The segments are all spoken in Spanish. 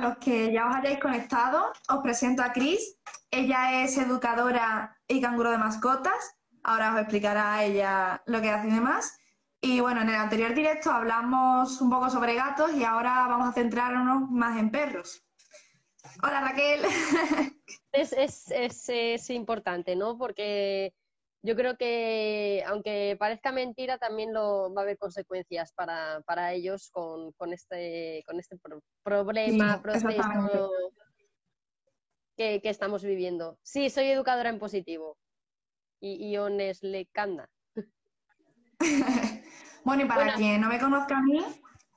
los que ya os hayáis conectado, os presento a Cris. Ella es educadora y canguro de mascotas. Ahora os explicará ella lo que hace y demás. Y bueno, en el anterior directo hablamos un poco sobre gatos y ahora vamos a centrarnos más en perros. Hola Raquel. Es, es, es importante, ¿no? Porque yo creo que, aunque parezca mentira, también lo, va a haber consecuencias para, para ellos con, con, este, con este problema, proceso que, que, estamos viviendo. Sí, soy educadora en positivo. Y Iones Lecanda. bueno, y para quien no me conozca a mí,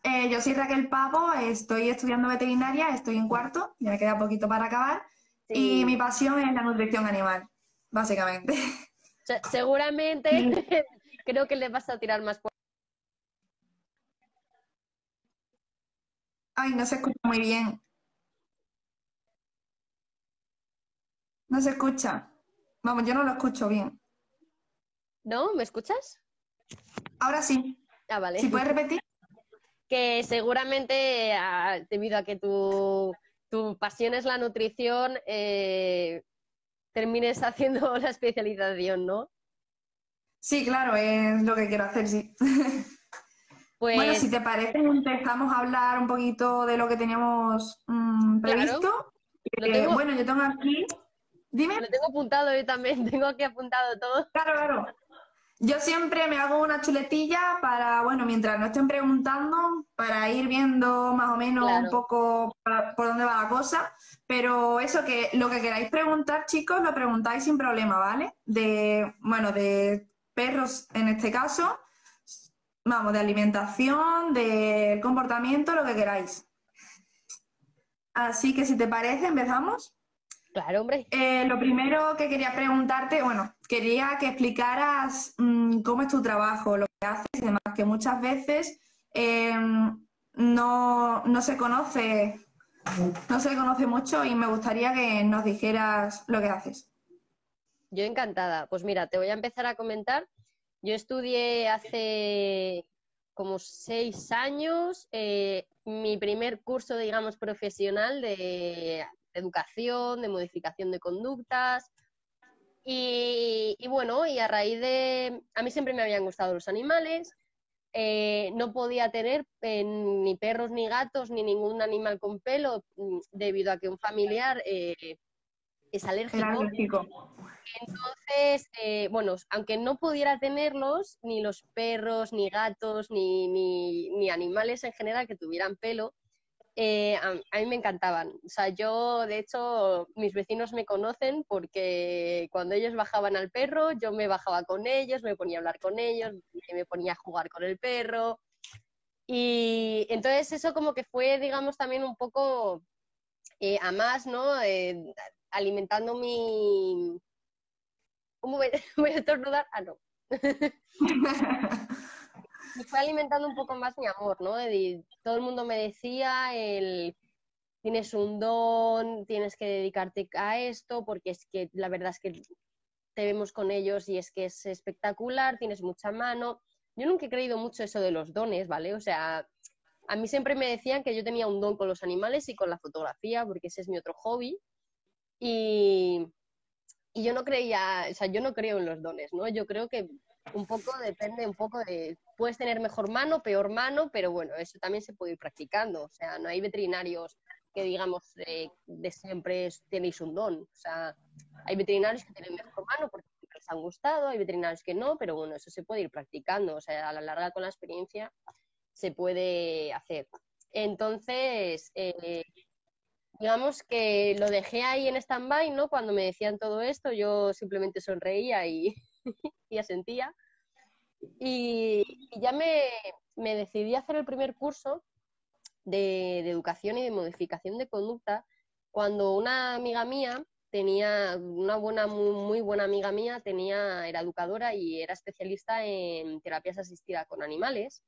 eh, yo soy Raquel Pavo, estoy estudiando veterinaria, estoy en cuarto, ya me queda poquito para acabar. Y mi pasión es la nutrición animal, básicamente. seguramente creo que le vas a tirar más. Ay, no se escucha muy bien. No se escucha. Vamos, yo no lo escucho bien. ¿No? ¿Me escuchas? Ahora sí. Ah, vale. ¿Si puedes repetir? Que seguramente, ah, debido a que tu, tu pasión es la nutrición, eh, termines haciendo la especialización, ¿no? Sí, claro, es lo que quiero hacer, sí. Pues... Bueno, si te parece, empezamos a hablar un poquito de lo que teníamos mmm, previsto. Eh, bueno, yo tengo aquí. Dime. Lo tengo apuntado yo también, tengo aquí apuntado todo. Claro, claro. Yo siempre me hago una chuletilla para, bueno, mientras no estén preguntando, para ir viendo más o menos un poco por dónde va la cosa. Pero eso que lo que queráis preguntar, chicos, lo preguntáis sin problema, ¿vale? De, bueno, de perros en este caso, vamos, de alimentación, de comportamiento, lo que queráis. Así que si te parece, empezamos. Claro, hombre. Eh, lo primero que quería preguntarte, bueno, quería que explicaras mm, cómo es tu trabajo, lo que haces y demás, que muchas veces em, no, no, se conoce, no se conoce mucho y me gustaría que nos dijeras lo que haces. Yo encantada. Pues mira, te voy a empezar a comentar. Yo estudié hace como seis años eh, mi primer curso, digamos, profesional de educación, de modificación de conductas. Y, bueno, y a raíz de... A mí siempre me habían gustado los animales. Eh, no podía tener eh, ni perros ni gatos ni ningún animal con pelo mm, debido a que un familiar eh, es alérgico. Entonces, bueno, aunque no pudiera tenerlos, ni los perros, ni gatos, ni, ni, ni animales en general que tuvieran pelo, eh, a, mí me encantaban. O sea, yo, de hecho, mis vecinos me conocen porque cuando ellos bajaban al perro, yo me bajaba con ellos, me ponía a hablar con ellos, me ponía a jugar con el perro. Y entonces eso como que fue, digamos, también un poco eh, a más, ¿no? Eh, alimentando mi... ¿Cómo voy, voy a estornudar? Ah, no. me fue alimentando un poco más mi amor, ¿no? todo el mundo me decía el tienes un don, tienes que dedicarte a esto, porque es que la verdad es que te vemos con ellos y es que es espectacular, tienes mucha mano. Yo nunca he creído mucho eso de los dones, ¿vale? O sea, a mí siempre me decían que yo tenía un don con los animales y con la fotografía, porque ese es mi otro hobby. Y, y yo no creía, o sea, yo no creo en los dones, ¿no? Yo creo que un poco depende un poco de, puedes tener mejor mano, peor mano, pero bueno, eso también se puede ir practicando. O sea, no hay veterinarios que digamos de siempre tenéis un don. O sea, hay veterinarios que tienen mejor mano porque les han gustado, hay veterinarios que no, pero bueno, eso se puede ir practicando. O sea, a la larga con la experiencia se puede hacer. Entonces, eh, digamos que lo dejé ahí en stand-by, ¿no? Cuando me decían todo esto, yo simplemente sonreía y, y asentía. Y, ya me, decidí a hacer el primer curso de, educación y de modificación de conducta cuando una amiga mía tenía, una buena, muy, buena amiga mía, tenía, era educadora y era especialista en terapias asistidas con animales.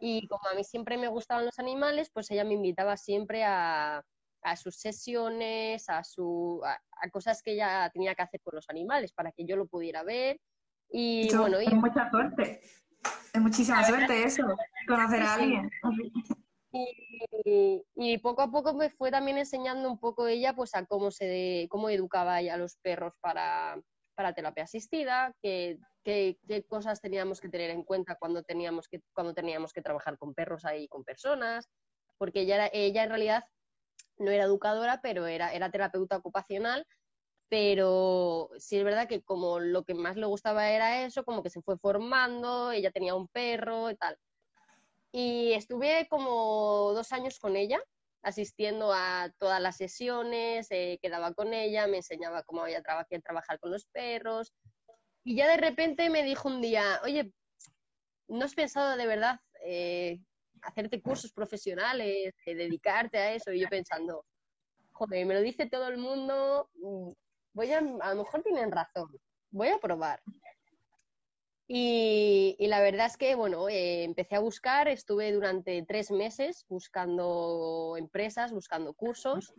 Y como a mí siempre me gustaban los animales, pues ella me invitaba siempre a, a sus sesiones, a, su, a, cosas que ella tenía que hacer con los animales para que yo lo pudiera ver. Y bueno, y... mucha suerte. Es muchísima suerte eso, conocer a alguien. Y, poco a poco me fue también enseñando un poco ella pues a cómo se cómo educaba ella a los perros para, para terapia asistida, qué, qué, cosas teníamos que tener en cuenta cuando teníamos que, cuando teníamos que trabajar con perros ahí con personas, porque ella, ella en realidad no era educadora, pero era, era terapeuta ocupacional, pero sí es verdad que como lo que más le gustaba era eso, como que se fue formando, ella tenía un perro y tal. Y estuve como dos años con ella, asistiendo a todas las sesiones, eh, quedaba con ella, me enseñaba cómo había que trabajar con los perros. Y ya de repente me dijo un día, oye, ¿no has pensado de verdad eh, hacerte cursos profesionales, eh, dedicarte a eso? Y yo pensando, joder, me lo dice todo el mundo, voy a, a lo mejor tienen razón, voy a probar. Y, la verdad es que, bueno, eh, empecé a buscar, estuve durante tres meses buscando empresas, buscando cursos,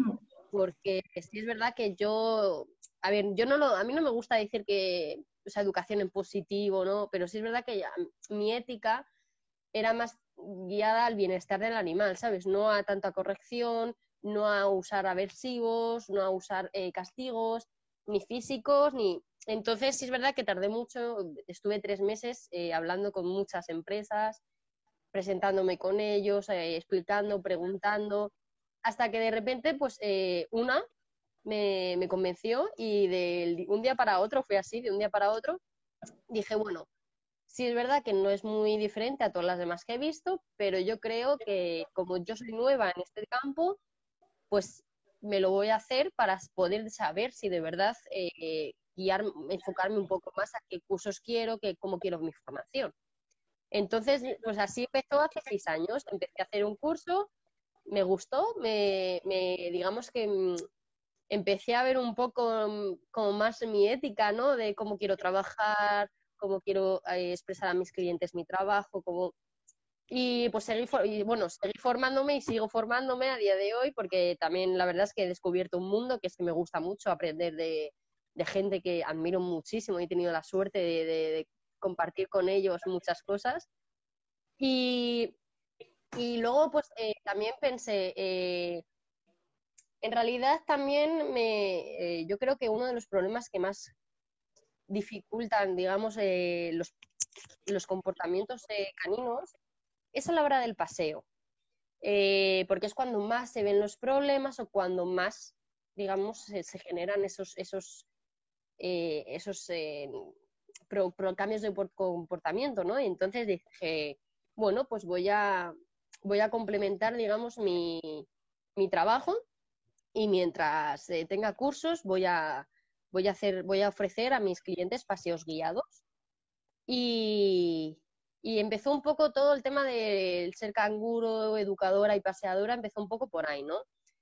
porque sí es verdad que yo, a ver, yo no lo, a mí no me gusta decir que, o sea, educación en positivo, ¿no? Pero sí es verdad que mi ética era más guiada al bienestar del animal, ¿sabes? No a tanta corrección, no a usar aversivos, no a usar eh, castigos, ni físicos, ni, entonces, sí es verdad que tardé mucho, estuve tres meses eh, hablando con muchas empresas, presentándome con ellos, eh, explicando, preguntando, hasta que de repente, pues eh, una me, convenció y de un día para otro, fue así, de un día para otro, dije, bueno, sí es verdad que no es muy diferente a todas las demás que he visto, pero yo creo que como yo soy nueva en este campo, pues me lo voy a hacer para poder saber si de verdad guiar, enfocarme un poco más a qué cursos quiero, que, cómo quiero mi formación. Entonces, pues así empezó hace seis años. Empecé a hacer un curso, me gustó, me, digamos que mm, empecé a ver un poco mm, como más mi ética, ¿no? De cómo quiero trabajar, cómo quiero eh, expresar a mis clientes mi trabajo, cómo... Y pues seguí, y, bueno, seguí formándome y sigo formándome a día de hoy porque también la verdad es que he descubierto un mundo que es que me gusta mucho aprender de, de gente que admiro muchísimo y he tenido la suerte de, compartir con ellos muchas cosas. Y, luego, pues eh, también pensé, eh, en realidad también me, eh, yo creo que uno de los problemas que más dificultan, digamos, los, los, comportamientos caninos es a la hora del paseo. porque es cuando más se ven los problemas o cuando más, digamos, se, generan esos, esos eh, esos eh, cambios de comportamiento, ¿no? Entonces dije, bueno, pues voy a, voy a complementar, digamos, mi, trabajo y mientras eh, tenga cursos voy a, voy, a hacer, voy a ofrecer a mis clientes paseos guiados. Y, y empezó un poco todo el tema del ser canguro, educadora y paseadora, empezó un poco por ahí, ¿no?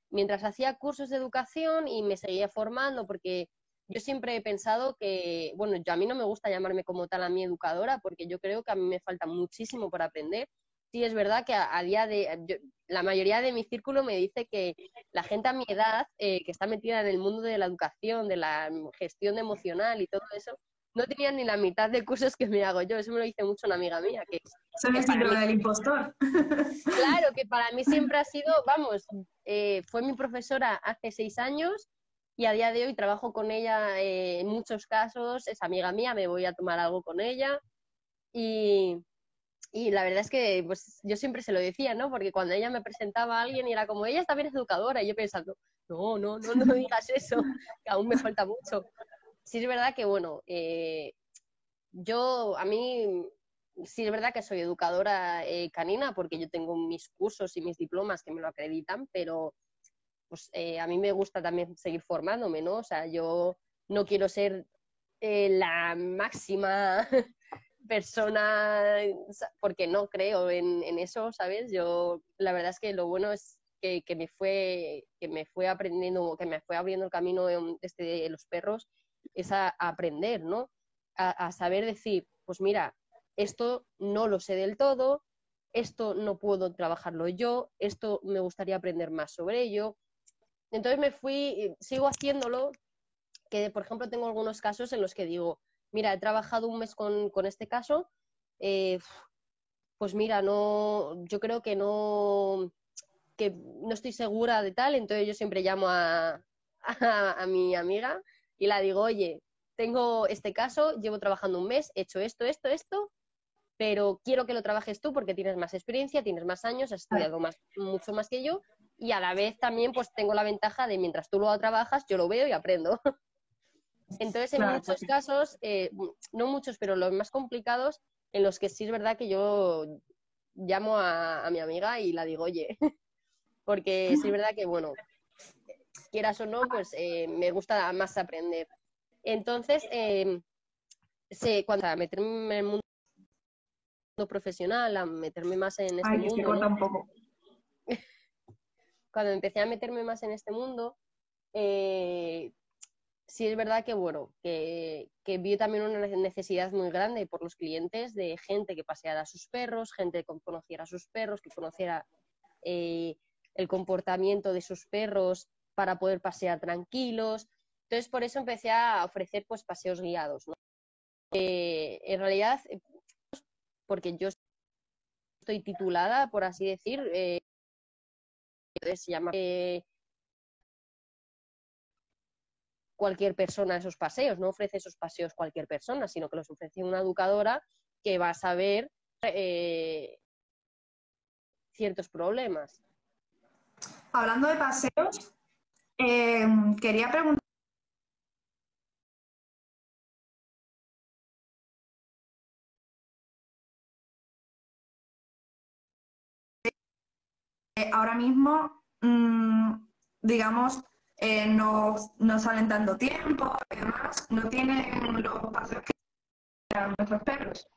Mientras hacía cursos de educación y me seguía formando, porque yo siempre he pensado que, bueno, yo a mí no me gusta llamarme como tal a mi educadora porque yo creo que a mí me falta muchísimo por aprender. Sí, es verdad que a, día de, la mayoría de mi círculo me dice que la gente a mi edad, eh, que está metida en el mundo de la educación, de la gestión emocional y todo eso, no tenía ni la mitad de cursos que me hago yo. Eso me lo dice mucho una amiga mía. Que, Son el síndrome del impostor. Claro, que para mí siempre ha sido, vamos, eh, fue mi profesora hace seis años y a día de hoy trabajo con ella eh, en muchos casos, es amiga mía, me voy a tomar algo con ella y, y la verdad es que pues, yo siempre se lo decía, ¿no? Porque cuando ella me presentaba a alguien y era como, ella también es educadora, y yo pensando, no, no, no, no digas eso, que aún me falta mucho. Sí es verdad que, bueno, eh, yo, a mí, sí es verdad que soy educadora eh, canina porque yo tengo mis cursos y mis diplomas que me lo acreditan, pero pues eh, a mí me gusta también seguir formándome, ¿no? O sea, yo no quiero ser la máxima persona porque no creo en, eso, ¿sabes? Yo, la verdad es que lo bueno es que, me fue que me fue aprendiendo, que me fue abriendo el camino este de los perros, es a, aprender, ¿no? a, saber decir, pues mira, esto no lo sé del todo, esto no puedo trabajarlo yo, esto me gustaría aprender más sobre ello, entonces me fui, sigo haciéndolo, que por ejemplo tengo algunos casos en los que digo, mira, he trabajado un mes con, este caso, eh, pues mira, no, yo creo que no, que no estoy segura de tal, entonces yo siempre llamo a, a, mi amiga y la digo, oye, tengo este caso, llevo trabajando un mes, he hecho esto, esto, esto, pero quiero que lo trabajes tú porque tienes más experiencia, tienes más años, has estudiado más, mucho más que yo y a la vez también pues tengo la ventaja de mientras tú lo trabajas, yo lo veo y aprendo. Entonces, en muchos casos, eh, no muchos, pero los más complicados, en los que sí es verdad que yo llamo a, mi amiga y la digo, oye, porque sí es verdad que, bueno, quieras o no, pues eh, me gusta más aprender. Entonces, eh, cuando a meterme en el mundo profesional, a meterme más en este mundo. cuando empecé a meterme más en este mundo, eh, sí es verdad que, bueno, que, que, vi también una necesidad muy grande por los clientes de gente que paseara a sus perros, gente que conociera a sus perros, que conociera eh, el comportamiento de sus perros para poder pasear tranquilos. Entonces, por eso empecé a ofrecer pues paseos guiados. Eh, en realidad, porque yo estoy titulada, por así decir, eh, se llama eh, cualquier persona esos paseos, no ofrece esos paseos cualquier persona, sino que los ofrece una educadora que va a saber eh, ciertos problemas. Hablando de paseos, quería preguntar ahora mismo, mm, digamos, eh, no, salen tanto tiempo, además, no tienen los pasos que nuestros perros.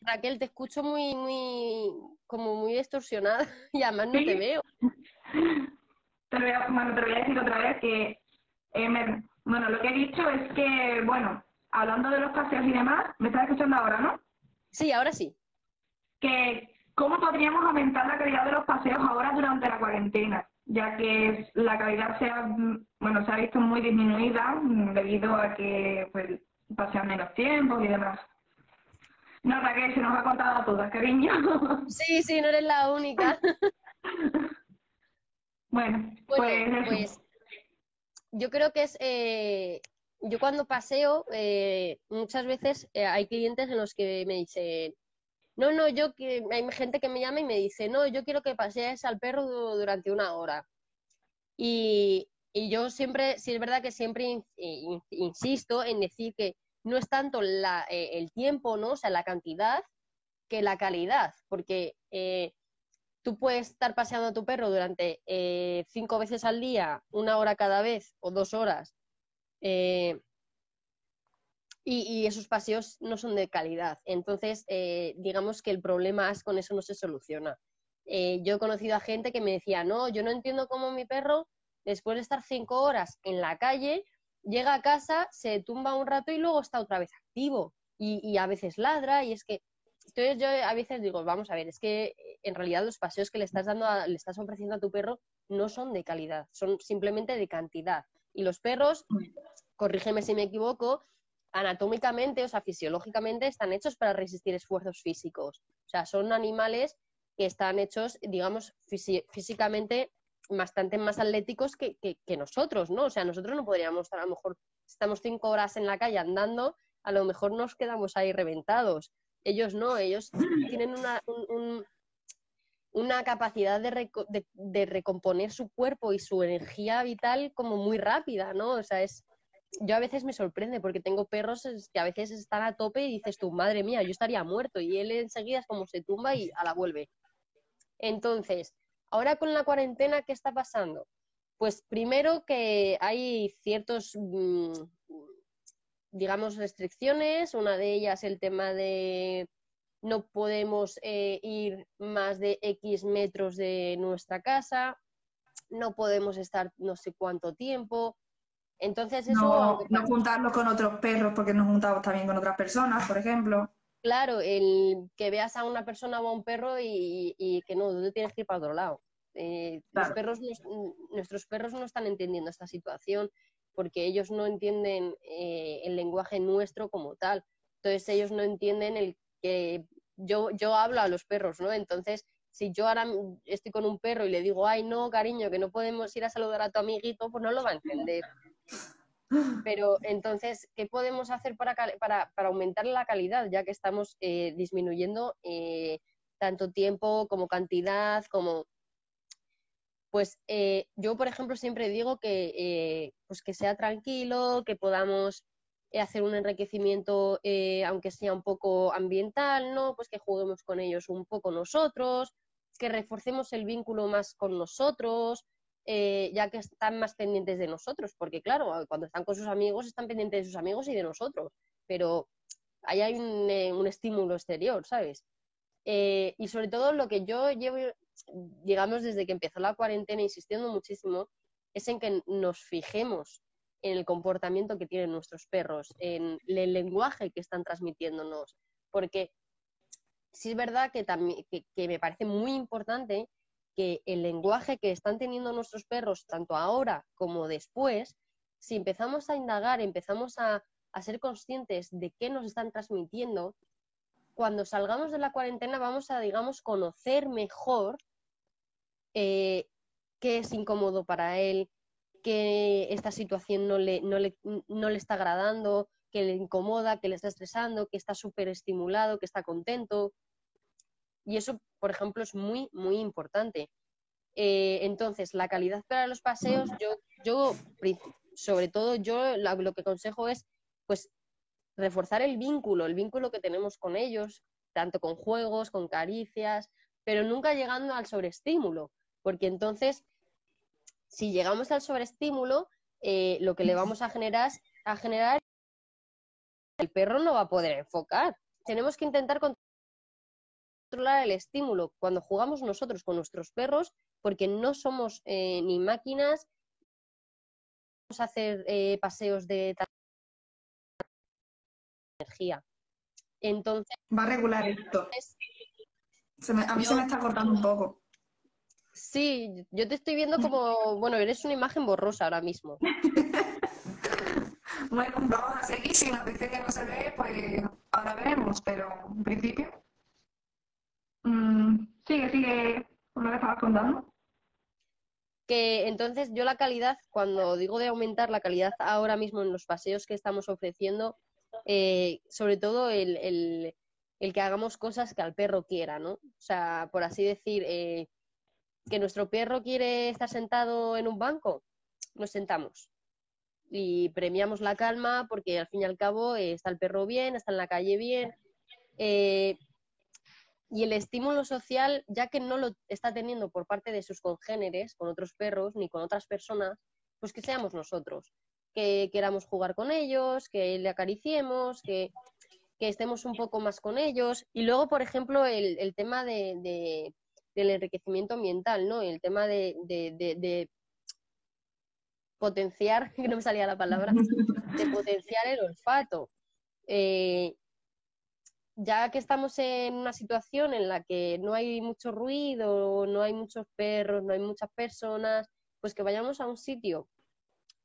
Raquel, te escucho muy, muy, como muy distorsionada y además no te veo. Te voy a, bueno, te voy a decir otra vez que, eh, bueno, lo que he dicho es que, bueno, hablando de los paseos y demás, ¿me estás escuchando ahora, no? Sí, ahora sí. Que ¿Cómo podríamos aumentar la calidad de los paseos ahora durante la cuarentena? Ya que la calidad se ha, bueno, se ha visto muy disminuida debido a que pues, pasean menos tiempo y demás. No, Raquel, se nos ha contado a todas, cariño. Sí, sí, no eres la única. bueno, pues, pues, yo creo que es... Eh, yo cuando paseo, eh, muchas veces eh, hay clientes en los que me dicen, no, no, yo que hay gente que me llama y me dice, no, yo quiero que pasees al perro durante una hora. Y, yo siempre, sí es verdad que siempre insisto en decir que no es tanto la, eh, el tiempo, ¿no? O sea, la cantidad que la calidad, porque eh, tú puedes estar paseando a tu perro durante eh, cinco veces al día, una hora cada vez o dos horas, y, esos paseos no son de calidad. Entonces, eh, digamos que el problema es con eso no se soluciona. Eh, yo he conocido a gente que me decía, no, yo no entiendo cómo mi perro, después de estar cinco horas en la calle, llega a casa, se tumba un rato y luego está otra vez activo. Y, a veces ladra y es que... Entonces yo a veces digo, vamos a ver, es que eh, en realidad los paseos que le estás dando, le estás ofreciendo a tu perro no son de calidad, son simplemente de cantidad. Y los perros, corrígeme si me equivoco, anatómicamente, o sea, fisiológicamente, están hechos para resistir esfuerzos físicos. O sea, son animales que están hechos, digamos, físicamente bastante más atléticos que, nosotros, ¿no? O sea, nosotros no podríamos estar, a lo mejor, estamos cinco horas en la calle andando, a lo mejor nos quedamos ahí reventados. Ellos no, ellos tienen una, una capacidad de, de, recomponer su cuerpo y su energía vital como muy rápida, ¿no? O sea, es, yo a veces me sorprende porque tengo perros que a veces están a tope y dices tú, madre mía, yo estaría muerto y él enseguida es como se tumba y a la vuelve. Entonces, ahora con la cuarentena, ¿qué está pasando? Pues primero que hay ciertos, mm, digamos, restricciones. Una de ellas el tema de no podemos eh, ir más de X metros de nuestra casa, no podemos estar no sé cuánto tiempo, entonces eso... No, juntarlo con otros perros porque nos juntamos también con otras personas, por ejemplo. Claro, el que veas a una persona o a un perro y, que no, tú tienes que ir para otro lado. Eh, los perros, nuestros perros no están entendiendo esta situación porque ellos no entienden eh, el lenguaje nuestro como tal. Entonces ellos no entienden el que yo, yo hablo a los perros, ¿no? Entonces si yo ahora estoy con un perro y le digo, ay, no, cariño, que no podemos ir a saludar a tu amiguito, pues no lo va a entender. Pero entonces, ¿qué podemos hacer para, para, aumentar la calidad, ya que estamos eh, disminuyendo eh, tanto tiempo como cantidad, como... Pues eh, yo, por ejemplo, siempre digo que, pues que sea tranquilo, que podamos hacer un enriquecimiento, aunque sea un poco ambiental, ¿no? Pues que juguemos con ellos un poco nosotros, que reforcemos el vínculo más con nosotros, eh, ya que están más pendientes de nosotros, porque claro, cuando están con sus amigos están pendientes de sus amigos y de nosotros, pero ahí hay un, eh, estímulo exterior, ¿sabes? Eh, y sobre todo lo que yo llevo, digamos, desde que empezó la cuarentena insistiendo muchísimo, es en que nos fijemos en el comportamiento que tienen nuestros perros, en el lenguaje que están transmitiéndonos, porque sí es verdad que, también, que me parece muy importante que el lenguaje que están teniendo nuestros perros, tanto ahora como después, si empezamos a indagar, empezamos a, ser conscientes de qué nos están transmitiendo, cuando salgamos de la cuarentena vamos a, digamos, conocer mejor eh, qué es incómodo para él, que esta situación no le, no le, no le está agradando, que le incomoda, que le está estresando, que está súper estimulado, que está contento. Y eso, por ejemplo, es muy, muy importante. Eh, entonces, la calidad para los paseos, yo, yo sobre todo, yo lo, que aconsejo es, pues, reforzar el vínculo, el vínculo que tenemos con ellos, tanto con juegos, con caricias, pero nunca llegando al sobreestímulo, porque entonces, si llegamos al sobreestímulo, eh, lo que le vamos a generar, a generar, el perro no va a poder enfocar. Tenemos que intentar controlar el estímulo cuando jugamos nosotros con nuestros perros, porque no somos eh, ni máquinas, vamos a hacer eh, paseos de energía. Entonces. Va a regular esto. a mí se me está cortando un poco. Sí, yo te estoy viendo como, bueno, eres una imagen borrosa ahora mismo. bueno, vamos a seguir. Si nos dice que no se ve, pues ahora veremos, pero en principio Mm, sigue, sigue lo que estabas contando. Que entonces yo la calidad, cuando digo de aumentar la calidad ahora mismo en los paseos que estamos ofreciendo, eh, sobre todo el, el, que hagamos cosas que al perro quiera, ¿no? O sea, por así decir, eh, que nuestro perro quiere estar sentado en un banco, nos sentamos y premiamos la calma porque al fin y al cabo eh, está el perro bien, está en la calle bien. Eh, y el estímulo social, ya que no lo está teniendo por parte de sus congéneres, con otros perros ni con otras personas, pues que seamos nosotros, que queramos jugar con ellos, que le acariciemos, que, estemos un poco más con ellos. Y luego, por ejemplo, el, tema de, del enriquecimiento ambiental, ¿no? El tema de, potenciar, que no me salía la palabra, de potenciar el olfato. Eh, ya que estamos en una situación en la que no hay mucho ruido, no hay muchos perros, no hay muchas personas, pues que vayamos a un sitio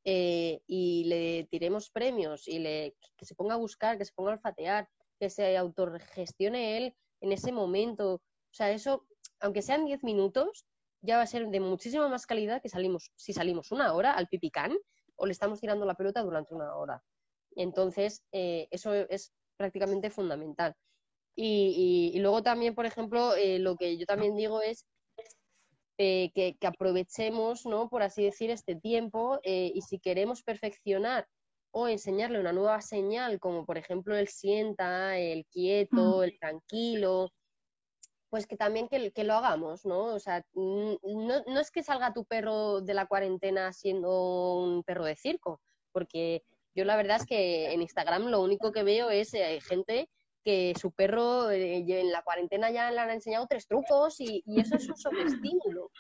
eh, y le tiremos premios y le, que se ponga a buscar, que se ponga a olfatear, que se autogestione él en ese momento. O sea, eso, aunque sean 10 minutos, ya va a ser de muchísima más calidad que salimos, si salimos una hora al pipicán o le estamos tirando la pelota durante una hora. Entonces, eh, eso es prácticamente fundamental. Y, luego también, por ejemplo, eh, lo que yo también digo es eh, que, aprovechemos, ¿no? Por así decir, este tiempo y si queremos perfeccionar o enseñarle una nueva señal, como por ejemplo el sienta, el quieto, mm. el tranquilo, pues que también que, que, lo hagamos, ¿no? O sea, no, no es que salga tu perro de la cuarentena siendo un perro de circo, porque yo la verdad es que en Instagram lo único que veo es eh, gente que su perro eh, en la cuarentena ya le han enseñado tres trucos y, eso es un sobreestímulo. O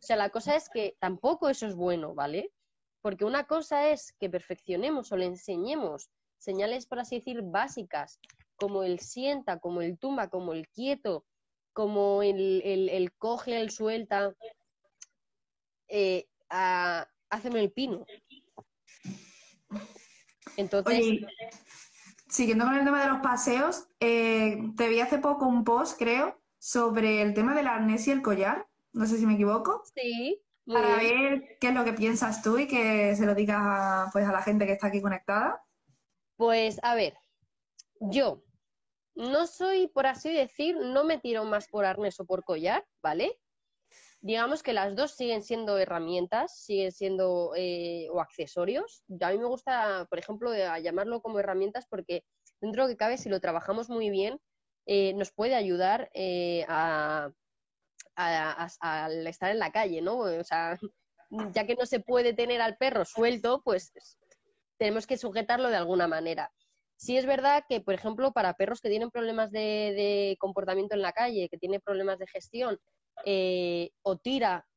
sea, la cosa es que tampoco eso es bueno, ¿vale? Porque una cosa es que perfeccionemos o le enseñemos señales, por así decir, básicas, como el sienta, como el tumba, como el quieto, como el, coge, el suelta, eh, a, el pino. Entonces. siguiendo con el tema de los paseos, eh, te vi hace poco un post, creo, sobre el tema del arnés y el collar. No sé si me equivoco. Sí. para ver qué es lo que piensas tú y que se lo digas pues, a la gente que está aquí conectada. Pues a ver, yo no soy, por así decir, no me tiro más por arnés o por collar, ¿vale? Digamos que las dos siguen siendo herramientas, siguen siendo eh, o accesorios. A mí me gusta, por ejemplo, llamarlo como herramientas porque dentro de que cabe, si lo trabajamos muy bien, eh, nos puede ayudar eh, a, al estar en la calle, ¿no? O sea, ya que no se puede tener al perro suelto, pues tenemos que sujetarlo de alguna manera. Sí es verdad que, por ejemplo, para perros que tienen problemas de, comportamiento en la calle, que tienen problemas de gestión, eh, o tira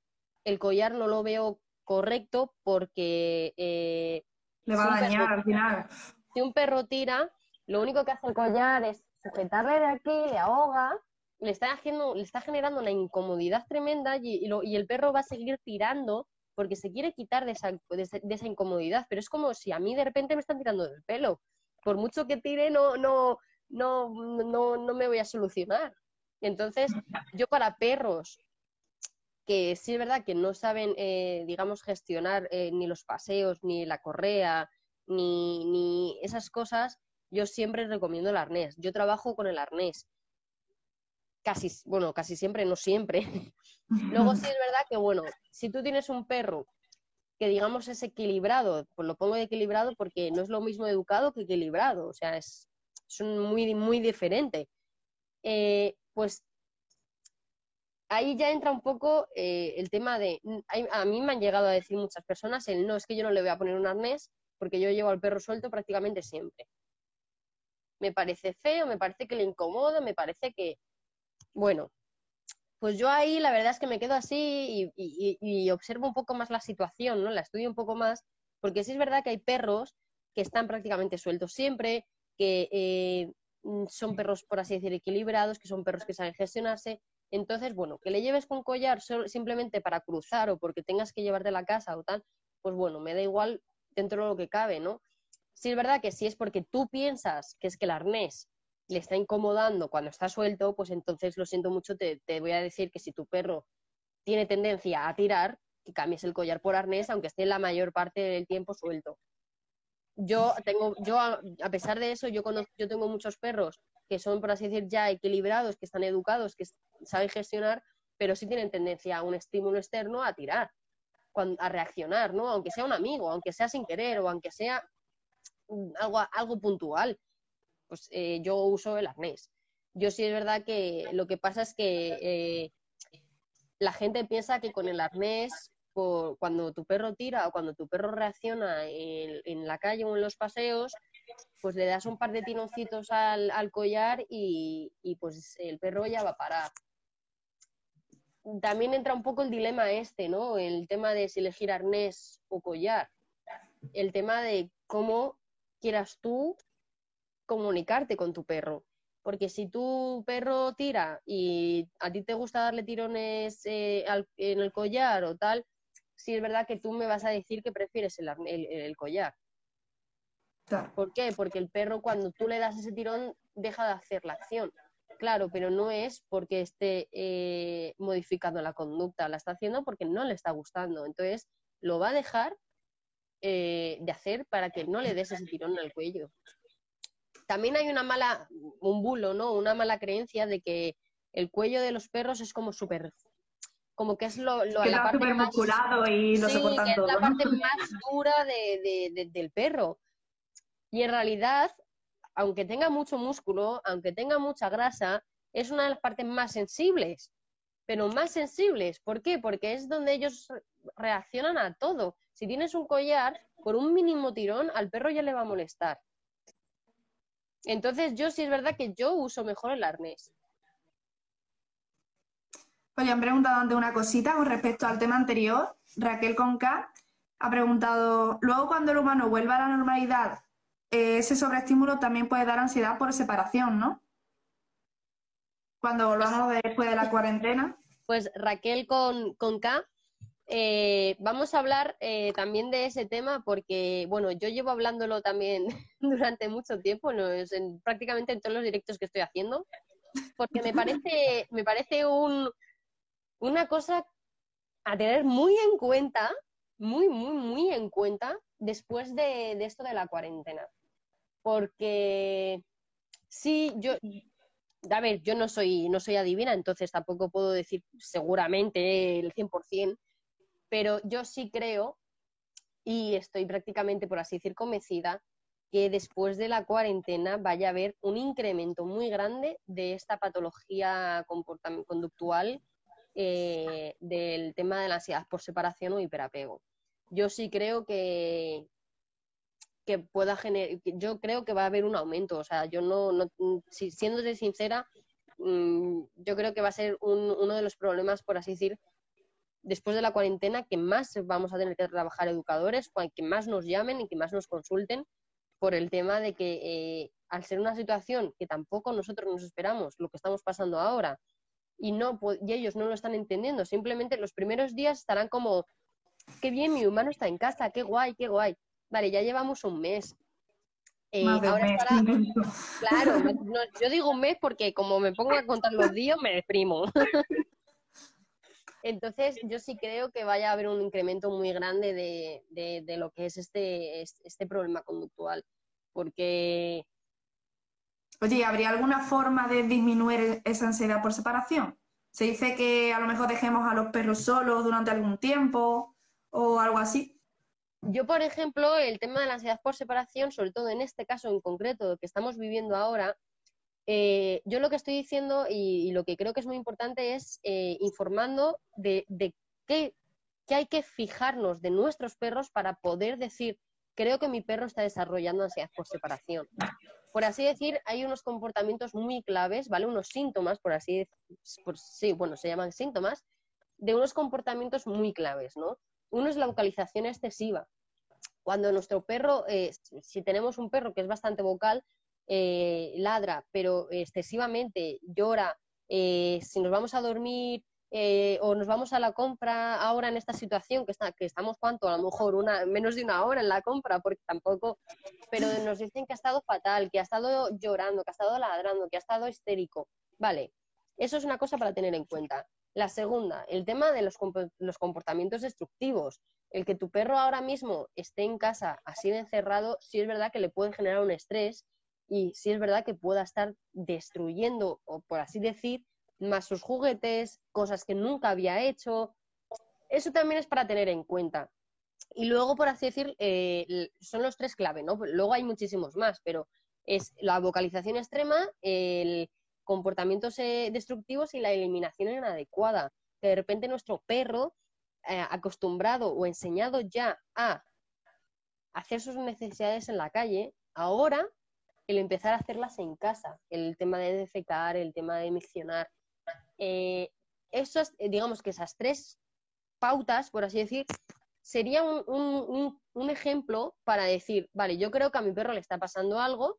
el collar, no lo veo correcto porque... Eh, Le va a dañar al final. Si un perro tira, lo único que hace el collar es sujetarle de aquí, le ahoga, le está, haciendo, le está generando una incomodidad tremenda y, y, el perro va a seguir tirando porque se quiere quitar de esa, de esa incomodidad. Pero es como si a mí de repente me están tirando del pelo por mucho que tire, no, no, no, no, no me voy a solucionar. Entonces, yo para perros que sí es verdad que no saben, eh, digamos, gestionar eh, ni los paseos, ni la correa, ni, ni esas cosas, yo siempre recomiendo el arnés. Yo trabajo con el arnés. Casi, bueno, casi siempre, no siempre. Luego sí es verdad que, bueno, si tú tienes un perro que digamos es equilibrado, pues lo pongo de equilibrado porque no es lo mismo educado que equilibrado, o sea, es, muy, muy diferente. Eh, pues ahí ya entra un poco eh, el tema de, a mí me han llegado a decir muchas personas, el no, es que yo no le voy a poner un arnés porque yo llevo al perro suelto prácticamente siempre. Me parece feo, me parece que le incomoda, me parece que, bueno, pues yo ahí la verdad es que me quedo así y, observo un poco más la situación, ¿no? La estudio un poco más, porque sí es verdad que hay perros que están prácticamente sueltos siempre, que eh, mm, son perros, por así decir, equilibrados, que son perros que saben gestionarse. Entonces, bueno, que le lleves con collar simplemente para cruzar o porque tengas que llevarte a la casa o tal, pues bueno, me da igual dentro de lo que cabe, ¿no? Sí es verdad que si es porque tú piensas que es que el arnés le está incomodando cuando está suelto, pues entonces lo siento mucho, te, voy a decir que si tu perro tiene tendencia a tirar, que cambies el collar por arnés, aunque esté la mayor parte del tiempo suelto. Yo tengo, yo a, pesar de eso, yo conozco, yo tengo muchos perros que son, por así decir, ya equilibrados, que están educados, que saben gestionar, pero sí tienen tendencia a un estímulo externo a tirar, a reaccionar, ¿no? Aunque sea un amigo, aunque sea sin querer o aunque sea algo, algo puntual pues eh, yo uso el arnés. Yo sí es verdad que lo que pasa es que eh, la gente piensa que con el arnés, cuando tu perro tira o cuando tu perro reacciona en, la calle o en los paseos, pues le das un par de tironcitos al, collar y, y, pues el perro ya va a parar. También entra un poco el dilema este, ¿no? El tema de si elegir arnés o collar. El tema de cómo quieras tú comunicarte con tu perro. Porque si tu perro tira y a ti te gusta darle tirones eh, en el collar o tal, sí es verdad que tú me vas a decir que prefieres el, collar. ¿Por qué? Porque el perro cuando tú le das ese tirón deja de hacer la acción. Claro, pero no es porque esté eh, modificando la conducta, la está haciendo porque no le está gustando. Entonces, lo va a dejar eh, de hacer para que no le des ese tirón en el cuello también hay una mala, un bulo, ¿no? Una mala creencia de que el cuello de los perros es como súper como que es lo, la parte más y lo sí, que es la parte más dura del perro. Y en realidad, aunque tenga mucho músculo, aunque tenga mucha grasa, es una de las partes más sensibles. Pero más sensibles, ¿por qué? Porque es donde ellos reaccionan a todo. Si tienes un collar, por un mínimo tirón, al perro ya le va a molestar. Entonces, yo sí es verdad que yo uso mejor el arnés. Oye, han preguntado antes una cosita con respecto al tema anterior. Raquel Conca ha preguntado, luego cuando el humano vuelva a la normalidad, eh, ese sobreestímulo también puede dar ansiedad por separación, ¿no? Cuando volvamos después de la cuarentena. Pues Raquel con, con K eh, vamos a hablar eh, también de ese tema porque, bueno, yo llevo hablándolo también durante mucho tiempo, ¿no? en, prácticamente en todos los directos que estoy haciendo. porque me parece, me parece un, una cosa a tener muy en cuenta, muy, muy, muy en cuenta después de, esto de la cuarentena. Porque sí, yo, a ver, yo no soy, no soy adivina, entonces tampoco puedo decir seguramente el 100%, pero yo sí creo y estoy prácticamente, por así decir, convencida que después de la cuarentena vaya a haber un incremento muy grande de esta patología conductual eh, del tema de la ansiedad por separación o hiperapego. Yo sí creo que, que pueda generar, yo creo que va a haber un aumento, o sea, yo no, no si, siéndote sincera, mm, yo creo que va a ser uno de los problemas, por así decir, después de la cuarentena, que más vamos a tener que trabajar educadores, que más nos llamen y que más nos consulten por el tema de que eh, al ser una situación que tampoco nosotros nos esperamos, lo que estamos pasando ahora, y, no, y ellos no lo están entendiendo, simplemente los primeros días estarán como, qué bien, mi humano está en casa, qué guay, qué guay. Vale, ya llevamos un mes. Eh, ahora estará... Claro, yo digo un mes porque como me pongo a contar los días me deprimo. Entonces, yo sí creo que vaya a haber un incremento muy grande de, lo que es este, este problema conductual, porque... Oye, ¿habría alguna forma de disminuir esa ansiedad por separación? Se dice que a lo mejor dejemos a los perros solos durante algún tiempo o algo así. Yo, por ejemplo, el tema de la ansiedad por separación, sobre todo en este caso en concreto que estamos viviendo ahora, eh, yo lo que estoy diciendo y, lo que creo que es muy importante es eh, informando de, qué, hay que fijarnos de nuestros perros para poder decir, creo que mi perro está desarrollando ansiedad por separación. Por así decir, hay unos comportamientos muy claves, ¿vale? Unos síntomas, por así decir, sí, bueno, se llaman síntomas, de unos comportamientos muy claves, ¿no? Uno es la vocalización excesiva. Cuando nuestro perro, eh, si tenemos un perro que es bastante vocal, eh, ladra, pero excesivamente llora, eh, si nos vamos a dormir eh, o nos vamos a la compra ahora en esta situación que, está, que estamos cuánto, a lo mejor una, menos de una hora en la compra, porque tampoco, pero nos dicen que ha estado fatal, que ha estado llorando, que ha estado ladrando, que ha estado histérico. Vale, eso es una cosa para tener en cuenta. La segunda, el tema de los, los comportamientos destructivos. El que tu perro ahora mismo esté en casa así de encerrado, sí es verdad que le puede generar un estrés y sí es verdad que pueda estar destruyendo, o por así decir, más sus juguetes, cosas que nunca había hecho. Eso también es para tener en cuenta. Y luego, por así decir, eh, son los tres clave, ¿no? Luego hay muchísimos más, pero es la vocalización extrema, el comportamientos eh, destructivos y la eliminación inadecuada. De repente nuestro perro, eh, acostumbrado o enseñado ya a hacer sus necesidades en la calle, ahora el empezar a hacerlas en casa, el tema de defecar, el tema de miccionar. Eh, eh, digamos que esas tres pautas, por así decir, sería un, ejemplo para decir, vale, yo creo que a mi perro le está pasando algo,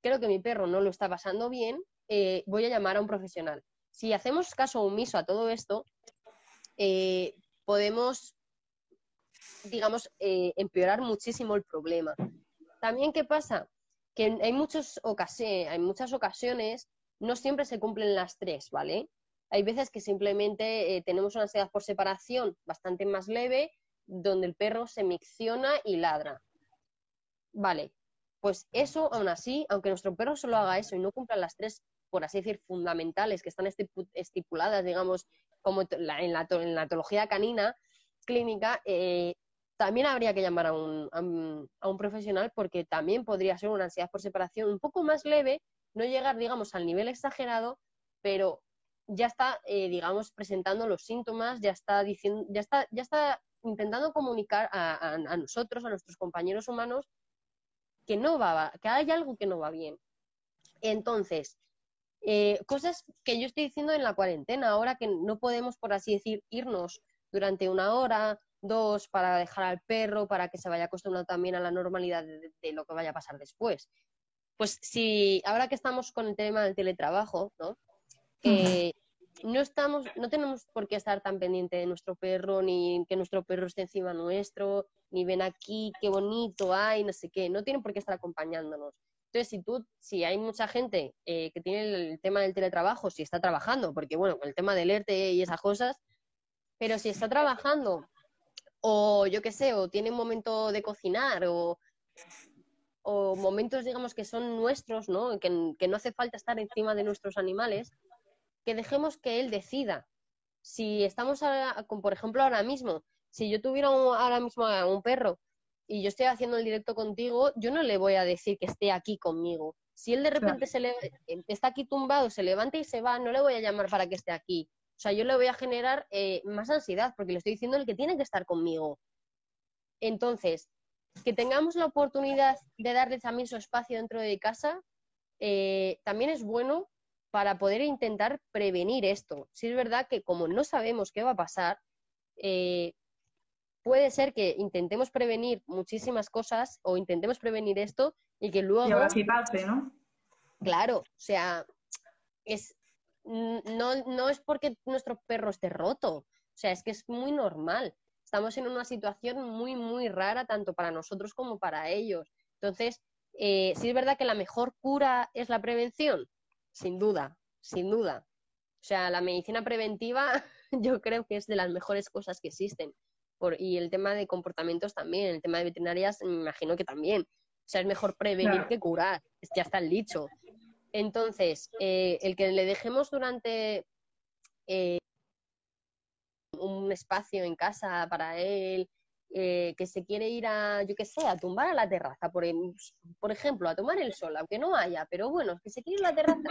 creo que mi perro no lo está pasando bien, eh, voy a llamar a un profesional. Si hacemos caso omiso a todo esto, podemos, digamos, empeorar muchísimo el problema. También, ¿qué pasa? Que hay, muchos muchas ocasiones, no siempre se cumplen las tres, ¿vale? Hay veces que simplemente eh, tenemos una ansiedad por separación bastante más leve, donde el perro se micciona y ladra. Vale, pues eso aún así, aunque nuestro perro solo haga eso y no cumpla las tres, por así decir, fundamentales que están estipuladas, digamos, como en la, en la canina clínica, eh, también habría que llamar a un, a, un, profesional porque también podría ser una ansiedad por separación un poco más leve, no llegar, digamos, al nivel exagerado, pero ya está, eh, digamos, presentando los síntomas, ya está diciendo, ya está, ya está intentando comunicar a, a, nosotros, a nuestros compañeros humanos, que no va, que hay algo que no va bien. Entonces, eh, cosas que yo estoy diciendo en la cuarentena, ahora que no podemos, por así decir, irnos durante una hora, dos para dejar al perro, para que se vaya acostumbrando también a la normalidad de, lo que vaya a pasar después. Pues si ahora que estamos con el tema del teletrabajo, ¿no? Eh, no estamos, no tenemos por qué estar tan pendiente de nuestro perro, ni que nuestro perro esté encima nuestro, ni ven aquí, qué bonito, hay, no sé qué, no tienen por qué estar acompañándonos. Entonces, si tú, si hay mucha gente eh, que tiene el tema del teletrabajo, si está trabajando, porque bueno, con el tema del ERTE y esas cosas, pero si está trabajando, o yo qué sé, o tiene un momento de cocinar, o, o momentos, digamos, que son nuestros, ¿no? Que, que no hace falta estar encima de nuestros animales, que dejemos que él decida. Si estamos, por ejemplo, ahora mismo, si yo tuviera ahora mismo un perro y yo estoy haciendo el directo contigo, yo no le voy a decir que esté aquí conmigo. Si él de repente se le, está aquí tumbado, se levanta y se va, no le voy a llamar para que esté aquí. O sea, yo le voy a generar eh, más ansiedad porque le estoy diciendo el que tiene que estar conmigo. Entonces, que tengamos la oportunidad de darle también su espacio dentro de casa, eh, también es bueno para poder intentar prevenir esto. Si es verdad que como no sabemos qué va a pasar, eh, puede ser que intentemos prevenir muchísimas cosas o intentemos prevenir esto y que luego... Y pase, ¿no? Claro, o sea, es, no, no es porque nuestro perro esté roto, o sea, es que es muy normal. Estamos en una situación muy, muy rara tanto para nosotros como para ellos. Entonces, eh, sí es verdad que la mejor cura es la prevención, sin duda, sin duda. O sea, la medicina preventiva yo creo que es de las mejores cosas que existen y el tema de comportamientos también, el tema de veterinarias me imagino que también. O sea, es mejor prevenir que curar, ya está el dicho. Entonces, eh, el que le dejemos durante eh, un espacio en casa para él, eh, que se quiere ir a, yo qué sé, a tumbar a la terraza, por, por ejemplo, a tomar el sol, aunque no haya, pero bueno, que se quiere ir a la terraza,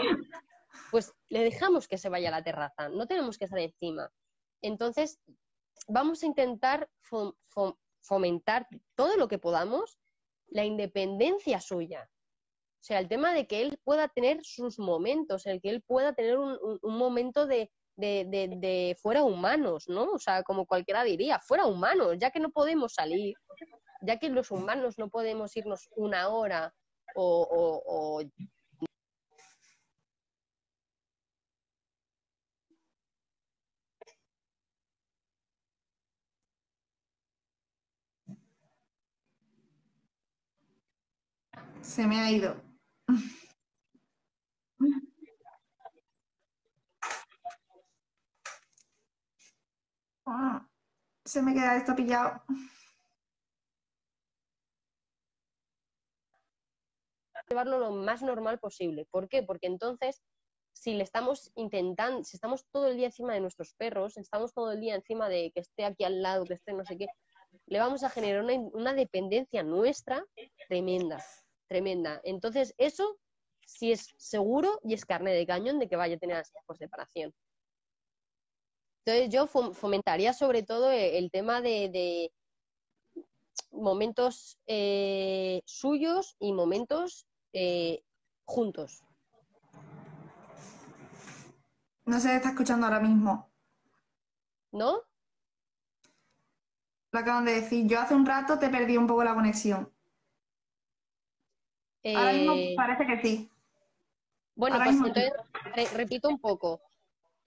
pues le dejamos que se vaya a la terraza, no tenemos que estar encima. Entonces, vamos a intentar fomentar todo lo que podamos la independencia suya. O sea, el tema de que él pueda tener sus momentos, el que él pueda tener un, momento de, fuera humanos, ¿no? O sea, como cualquiera diría, fuera humanos, ya que no podemos salir, ya que los humanos no podemos irnos una hora o Se me ha ido. Se me queda esto pillado. Llevarlo lo más normal posible. ¿Por qué? Porque entonces, si le estamos intentando, si estamos todo el día encima de nuestros perros, estamos todo el día encima de que esté aquí al lado, que esté no sé qué, le vamos a generar una, una dependencia nuestra tremenda tremenda. Entonces, eso sí es seguro y es carne de cañón de que vaya a tener ansiedad por separación. Entonces, yo fomentaría sobre todo e, el tema de, momentos eh, suyos y momentos eh, juntos. No se está escuchando ahora mismo. ¿No? Lo acaban de decir. Yo hace un rato te perdí un poco la conexión. Ahora mismo eh, parece que sí. Bueno, pues entonces repito un poco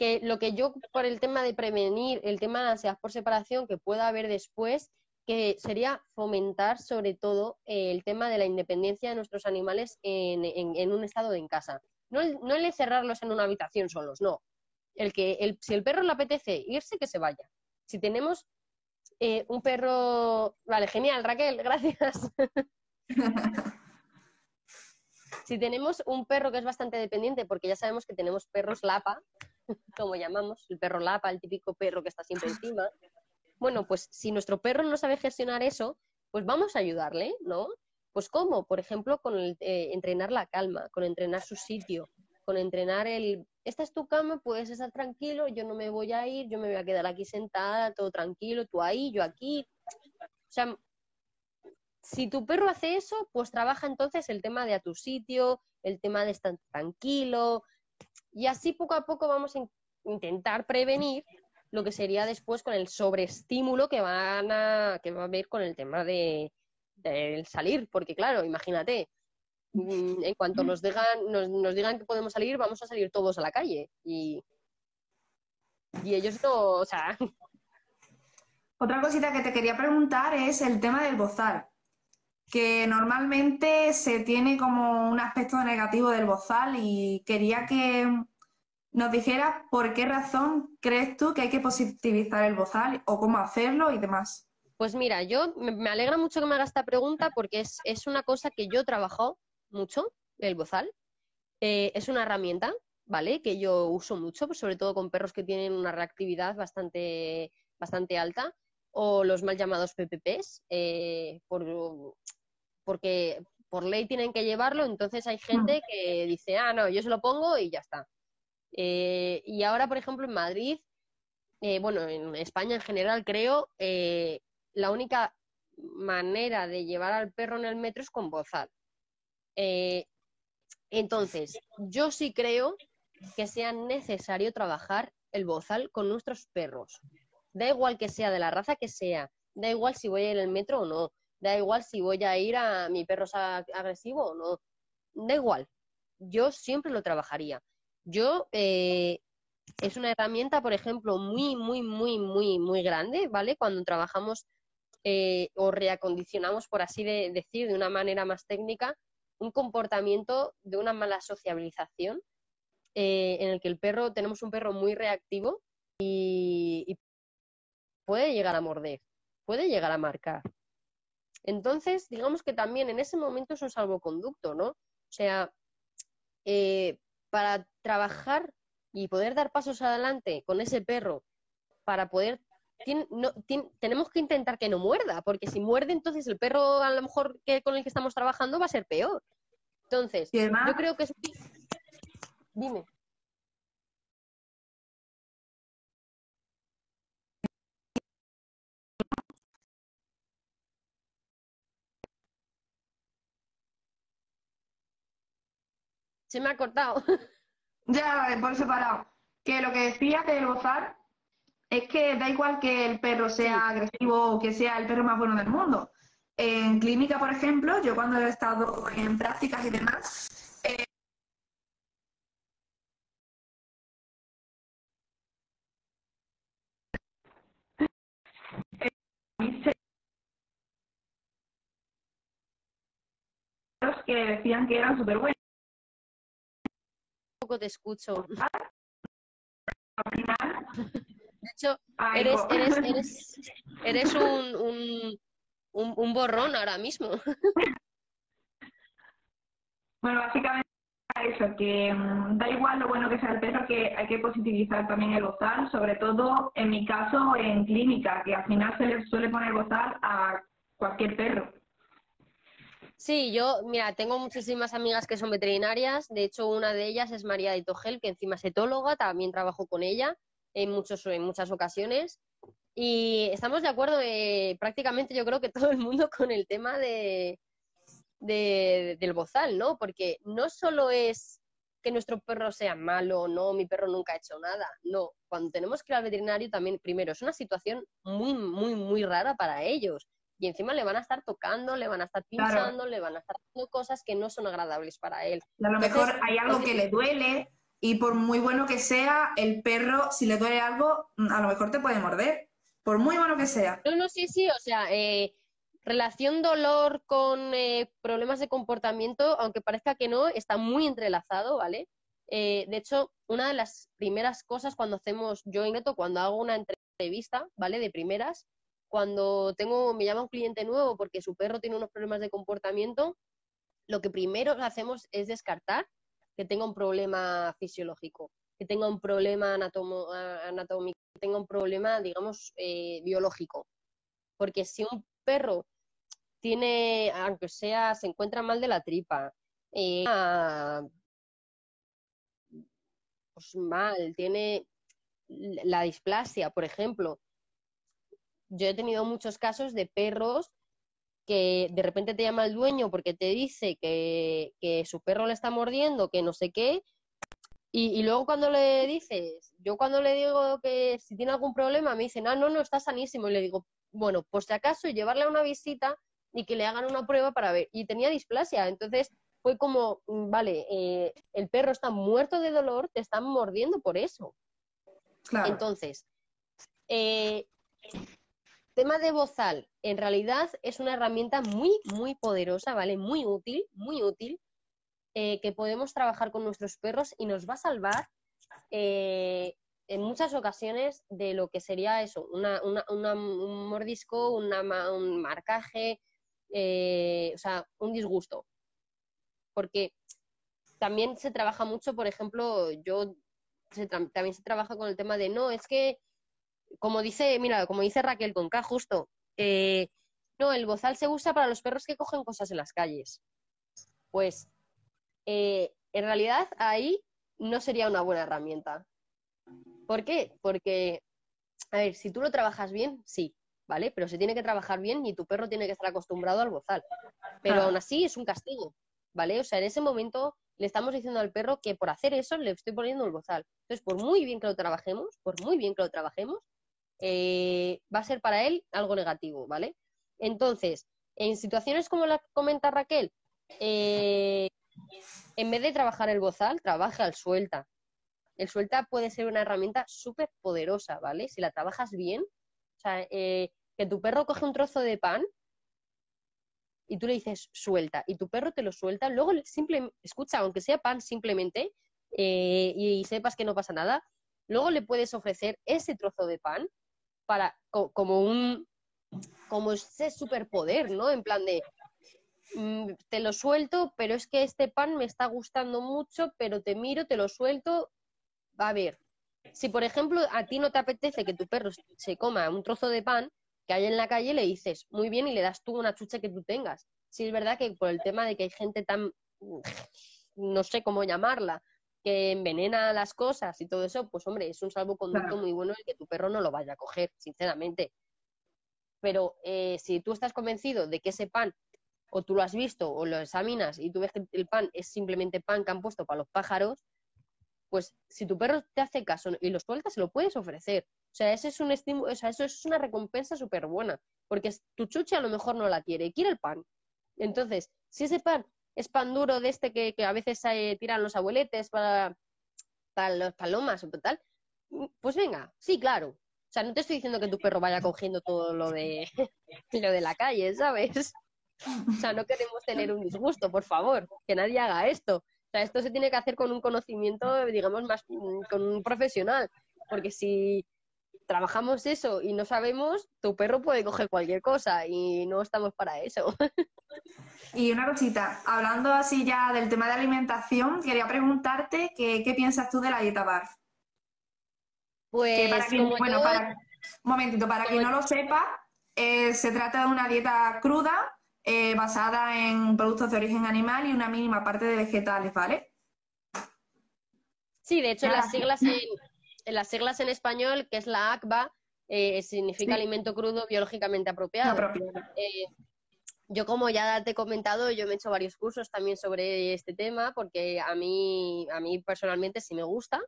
que lo que yo por el tema de prevenir el tema de ansiedad por separación que pueda haber después, que sería fomentar sobre todo el tema de la independencia de nuestros animales en, un estado de en casa. No el, no el cerrarlos en una habitación solos, no. El que el, si el perro le apetece irse, que se vaya. Si tenemos eh, un perro, vale, genial, Raquel, gracias. Si tenemos un perro que es bastante dependiente, porque ya sabemos que tenemos perros lapa, como llamamos, el perro lapa, el típico perro que está siempre encima. Bueno, pues si nuestro perro no sabe gestionar eso, pues vamos a ayudarle, ¿no? Pues cómo, por ejemplo, con el, eh, entrenar la calma, con entrenar su sitio, con entrenar el, esta es tu cama, puedes estar tranquilo, yo no me voy a ir, yo me voy a quedar aquí sentada, todo tranquilo, tú ahí, yo aquí. O sea, si tu perro hace eso, pues trabaja entonces el tema de a tu sitio, el tema de estar tranquilo, y así poco a poco vamos a intentar prevenir lo que sería después con el sobreestímulo que van a, que va a haber con el tema de, salir, porque claro, imagínate, mm, en cuanto nos digan, nos, nos, digan que podemos salir, vamos a salir todos a la calle y, y ellos no, o sea... Otra cosita que te quería preguntar es el tema del bozar. Que normalmente se tiene como un aspecto negativo del bozal y quería que nos dijeras por qué razón crees tú que hay que positivizar el bozal o cómo hacerlo y demás. Pues mira, yo me alegra mucho que me hagas esta pregunta porque es, una cosa que yo trabajo mucho, el bozal. Eh, es una herramienta, ¿vale? Que yo uso mucho, pues sobre todo con perros que tienen una reactividad bastante, bastante alta o los mal llamados PPPs, eh, por, porque por ley tienen que llevarlo, entonces hay gente que dice, ah, no, yo se lo pongo y ya está. Eh, y ahora, por ejemplo, en Madrid, bueno, en España en general creo, la única manera de llevar al perro en el metro es con bozal. Eh, entonces, yo sí creo que sea necesario trabajar el bozal con nuestros perros. Da igual que sea de la raza que sea, da igual si voy a ir en el metro o no, da igual si voy a ir a mi perro agresivo o no, da igual. Yo siempre lo trabajaría. Yo eh, es una herramienta, por ejemplo, muy, muy, muy, muy, muy grande, ¿vale? Cuando trabajamos eh, o reacondicionamos, por así decir, de una manera más técnica, un comportamiento de una mala sociabilización eh, en el que el perro, tenemos un perro muy reactivo y, puede llegar a morder, puede llegar a marcar. Entonces, digamos que también en ese momento es un salvoconducto, ¿no? O sea, eh, para trabajar y poder dar pasos adelante con ese perro, para poder tenemos que intentar que no muerda, porque si muerde, entonces el perro a lo mejor que con el que estamos trabajando va a ser peor. Entonces, yo creo que es... Dime. Se me ha cortado. Ya, por separado. Que lo que decía del gozar es que da igual que el perro sea agresivo o que sea el perro más bueno del mundo. En clínica, por ejemplo, yo cuando he estado en prácticas y demás, eh, que decían que eran súper buenos. Te escucho. De hecho, eres, eres, eres, eres un, un, un, borrón ahora mismo. Bueno, básicamente eso, que mm, da igual lo bueno que sea el perro, que hay que positivizar también el gozar, sobre todo en mi caso en clínica, que al final se le suele poner gozar a cualquier perro. Sí, yo, mira, tengo muchísimas amigas que son veterinarias, de hecho una de ellas es María de Togel, que encima es etóloga, también trabajo con ella en, muchos, en muchas ocasiones. Y estamos de acuerdo eh, prácticamente yo creo que todo el mundo con el tema de, del bozal, ¿no? Porque no solo es que nuestro perro sea malo, no, mi perro nunca ha hecho nada, no, cuando tenemos que ir al veterinario también, primero, es una situación muy, muy, muy rara para ellos. Y encima le van a estar tocando, le van a estar pinchando, le van a estar haciendo cosas que no son agradables para él. a lo mejor hay algo que le duele, y por muy bueno que sea, el perro, si le duele algo, mm, a lo mejor te puede morder. Por muy bueno que sea. No, no, sí, sí. O sea, eh, relación dolor con eh, problemas de comportamiento, aunque parezca que no, está muy entrelazado, ¿vale? Eh, de hecho, una de las primeras cosas cuando hacemos, yo en Neto, cuando hago una entrevista, ¿vale? De primeras, cuando tengo, me llama un cliente nuevo porque su perro tiene unos problemas de comportamiento, lo que primero hacemos es descartar que tenga un problema fisiológico, que tenga un problema anatómico, que tenga un problema, digamos, eh, biológico. Porque si un perro tiene, aunque sea, se encuentra mal de la tripa, eh, pues mal, tiene la displasia, por ejemplo. Yo he tenido muchos casos de perros que de repente te llama el dueño porque te dice que, su perro le está mordiendo, que no sé qué, y, luego cuando le dices, yo cuando le digo que si tiene algún problema, me dicen, ah, no, no, está sanísimo, y le digo, bueno, por si acaso, llevarle a una visita y que le hagan una prueba para ver, y tenía displasia, entonces fue como, mm, vale, eh, el perro está muerto de dolor, te están mordiendo por eso. Entonces, eh, tema de bozal, en realidad es una herramienta muy, muy poderosa, ¿vale? Muy útil, muy útil, eh, que podemos trabajar con nuestros perros y nos va a salvar eh, en muchas ocasiones de lo que sería eso, un mordisco, un marcaje, eh, o sea, un disgusto. Porque también se trabaja mucho, por ejemplo, yo también se trabaja con el tema de no, es que, como dice, mira, como dice Raquel con K, justo, eh, no, el bozal se usa para los perros que cogen cosas en las calles. Pues eh, en realidad ahí no sería una buena herramienta. ¿Por qué? Porque, a ver, si tú lo trabajas bien, sí, ¿vale? Pero se tiene que trabajar bien y tu perro tiene que estar acostumbrado al bozal. Pero aún así es un castigo, ¿vale? O sea, en ese momento le estamos diciendo al perro que por hacer eso le estoy poniendo el bozal. Entonces, por muy bien que lo trabajemos, por muy bien que lo trabajemos, eh, va a ser para él algo negativo, ¿vale? Entonces, en situaciones como la que comenta Raquel, eh, en vez de trabajar el bozal, trabaja el suelta. El suelta puede ser una herramienta súper poderosa, ¿vale? Si la trabajas bien, o sea, eh, que tu perro coge un trozo de pan y tú le dices suelta y tu perro te lo suelta, luego simple, escucha, aunque sea pan simplemente y sepas que no pasa nada, luego le puedes ofrecer ese trozo de pan para como un como ese superpoder, ¿no? En plan de mm, te lo suelto, pero es que este pan me está gustando mucho, pero te miro, te lo suelto. Va a ver, si por ejemplo a ti no te apetece que tu perro se coma un trozo de pan, que hay en la calle le dices, muy bien, y le das tú una chucha que tú tengas. Si es verdad que por el tema de que hay gente tan, no sé cómo llamarla, que envenena las cosas y todo eso, pues hombre, es un salvoconducto muy bueno el que tu perro no lo vaya a coger, sinceramente. Pero eh, si tú estás convencido de que ese pan, o tú lo has visto, o lo examinas y tú ves que el pan es simplemente pan que han puesto para los pájaros, pues si tu perro te hace caso y lo sueltas, se lo puedes ofrecer. O sea, ese es un estímulo, o sea, eso es una recompensa súper buena, porque tu chuche a lo mejor no la quiere, quiere el pan. Entonces, si ese pan es pan duro de este que, a veces tiran los abueletes para, para los palomas o tal, pues venga, sí, claro. O sea, no te estoy diciendo que tu perro vaya cogiendo todo lo de, lo de la calle, ¿sabes? O sea, no queremos tener un disgusto, por favor, que nadie haga esto. O sea, esto se tiene que hacer con un conocimiento, digamos, más mm, con un profesional. Porque si trabajamos eso y no sabemos, tu perro puede coger cualquier cosa y no estamos para eso. Y una cosita, hablando así ya del tema de alimentación, quería preguntarte qué piensas tú de la dieta bar. Pues, bueno, para, un momentito, para quien no lo sepa, eh, se trata de una dieta cruda eh, basada en productos de origen animal y una mínima parte de vegetales, ¿vale? Sí, de hecho, las siglas en, las siglas en español, que es la ACBA, eh, significa alimento crudo biológicamente apropiado. Eh, yo, como ya te he comentado, yo me he hecho varios cursos también sobre este tema, porque a mí, a mí personalmente sí me gusta.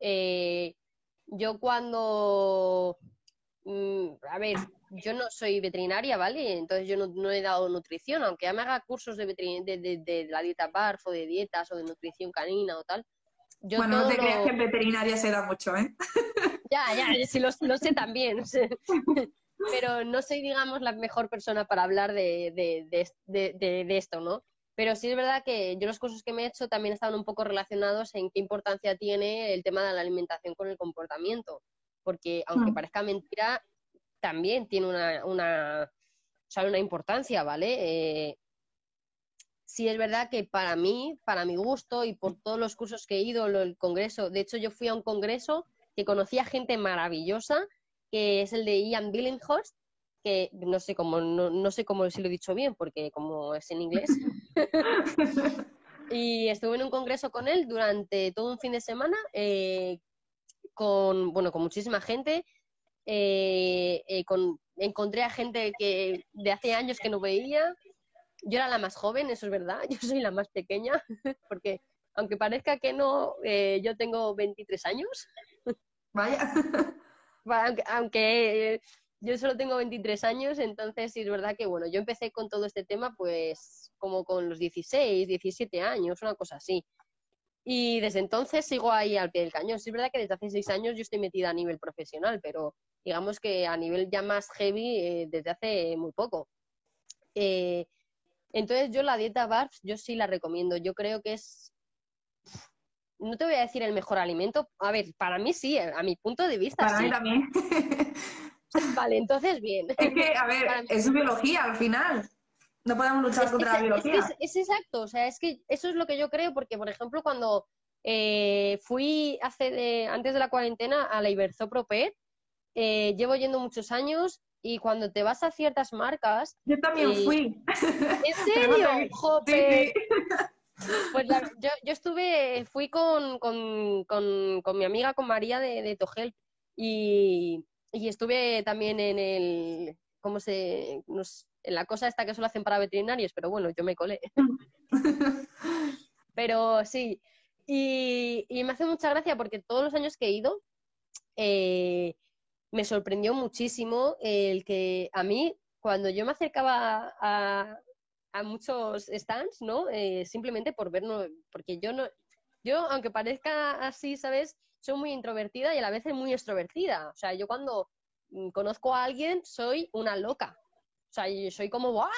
Eh, yo cuando, mm, a ver, yo no soy veterinaria, ¿vale? Entonces yo no, he dado nutrición, aunque ya me haga cursos de, de, la dieta BARF o de dietas o de nutrición canina o tal, bueno, no te creas que en veterinaria se da mucho, ¿eh? Ya, ya, sí lo, sé también. Pero no soy, digamos, la mejor persona para hablar de, de, esto, ¿no? Pero sí es verdad que yo los cursos que me he hecho también estaban un poco relacionados en qué importancia tiene el tema de la alimentación con el comportamiento. Porque, aunque mm. parezca mentira, también tiene una, una, una importancia, ¿vale? Eh, sí es verdad que para mí, para mi gusto y por todos los cursos que he ido, el congreso, de hecho yo fui a un congreso que conocí a gente maravillosa, que es el de Ian Billinghurst, que no sé cómo, no, sé cómo si lo he dicho bien, porque como es en inglés. y estuve en un congreso con él durante todo un fin de semana, eh, con, bueno, con muchísima gente. Eh, eh, con, encontré a gente que de hace años que no veía, yo era la más joven, eso es verdad, yo soy la más pequeña, porque aunque parezca que no, eh, yo tengo 23 años. Vaya. aunque, eh, yo solo tengo 23 años, entonces sí es verdad que, bueno, yo empecé con todo este tema pues como con los 16, 17 años, una cosa así. Y desde entonces sigo ahí al pie del cañón. Sí es verdad que desde hace seis años yo estoy metida a nivel profesional, pero digamos que a nivel ya más heavy eh, desde hace muy poco. Eh, entonces yo la dieta BARF, yo sí la recomiendo. Yo creo que es, no te voy a decir el mejor alimento. A ver, para mí sí, a mi punto de vista. Para mí también. Vale, entonces bien. Es que, a ver, es biología al final. No podemos luchar contra la biología. Es, exacto, o sea, es que eso es lo que yo creo, porque, por ejemplo, cuando eh, fui hace antes de la cuarentena a la Iberzopropet, eh, llevo yendo muchos años y cuando te vas a ciertas marcas... Yo también eh, fui. ¿En serio? Jope. Pues yo, yo, estuve, fui con, con, con, mi amiga, con María de, de Togel, y, y, estuve también en el, ¿cómo se, nos, en la cosa esta que solo hacen para veterinarios, pero bueno, yo me colé. pero sí, y, y, me hace mucha gracia porque todos los años que he ido, eh, me sorprendió muchísimo el que a mí, cuando yo me acercaba a, a muchos stands, ¿no? Eh, simplemente por vernos, porque yo no, yo, aunque parezca así, ¿sabes? Soy muy introvertida y a la vez muy extrovertida. O sea, yo cuando mm, conozco a alguien soy una loca. O sea, yo soy como ¡Buah!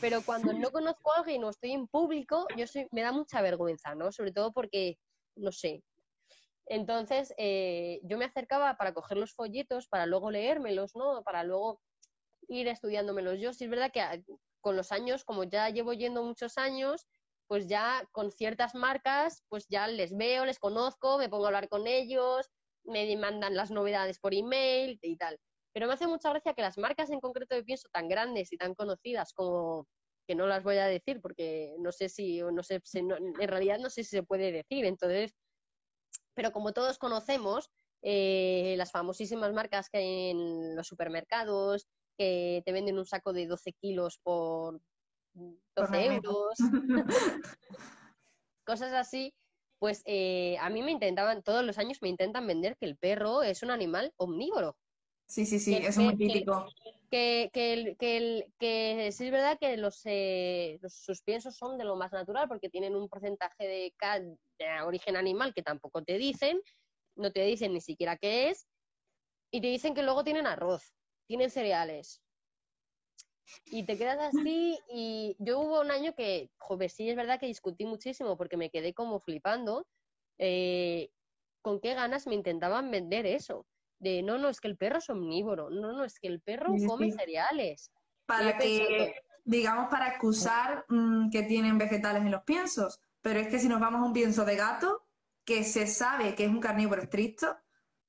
Pero cuando no conozco a alguien o estoy en público, yo soy, me da mucha vergüenza, ¿no? Sobre todo porque, no sé, entonces, eh, yo me acercaba para coger los folletos, para luego leérmelos, ¿no? Para luego ir estudiándomelos yo. Sí es verdad que ah, con los años, como ya llevo yendo muchos años, pues ya con ciertas marcas, pues ya les veo, les conozco, me pongo a hablar con ellos, me mandan las novedades por email y tal. Pero me hace mucha gracia que las marcas en concreto de pienso tan grandes y tan conocidas como que no las voy a decir porque no sé si, no sé, en realidad no sé si se puede decir. Entonces, pero como todos conocemos, eh, las famosísimas marcas que hay en los supermercados, que te venden un saco de 12 kilos por 12 euros, cosas así, pues eh, a mí me intentaban, todos los años me intentan vender que el perro es un animal omnívoro. Sí, sí, sí, es muy típico. Que, que, sí es verdad que los, eh, los suspiensos son de lo más natural porque tienen un porcentaje de, de origen animal que tampoco te dicen, no te dicen ni siquiera qué es, y te dicen que luego tienen arroz, tienen cereales. Y te quedas así y yo hubo un año que, joder, sí es verdad que discutí muchísimo porque me quedé como flipando eh, con qué ganas me intentaban vender eso de no, no, es que el perro es omnívoro, no, no, es que el perro come cereales. Para que, digamos, para excusar mm, que tienen vegetales en los piensos, pero es que si nos vamos a un pienso de gato, que se sabe que es un carnívoro estricto,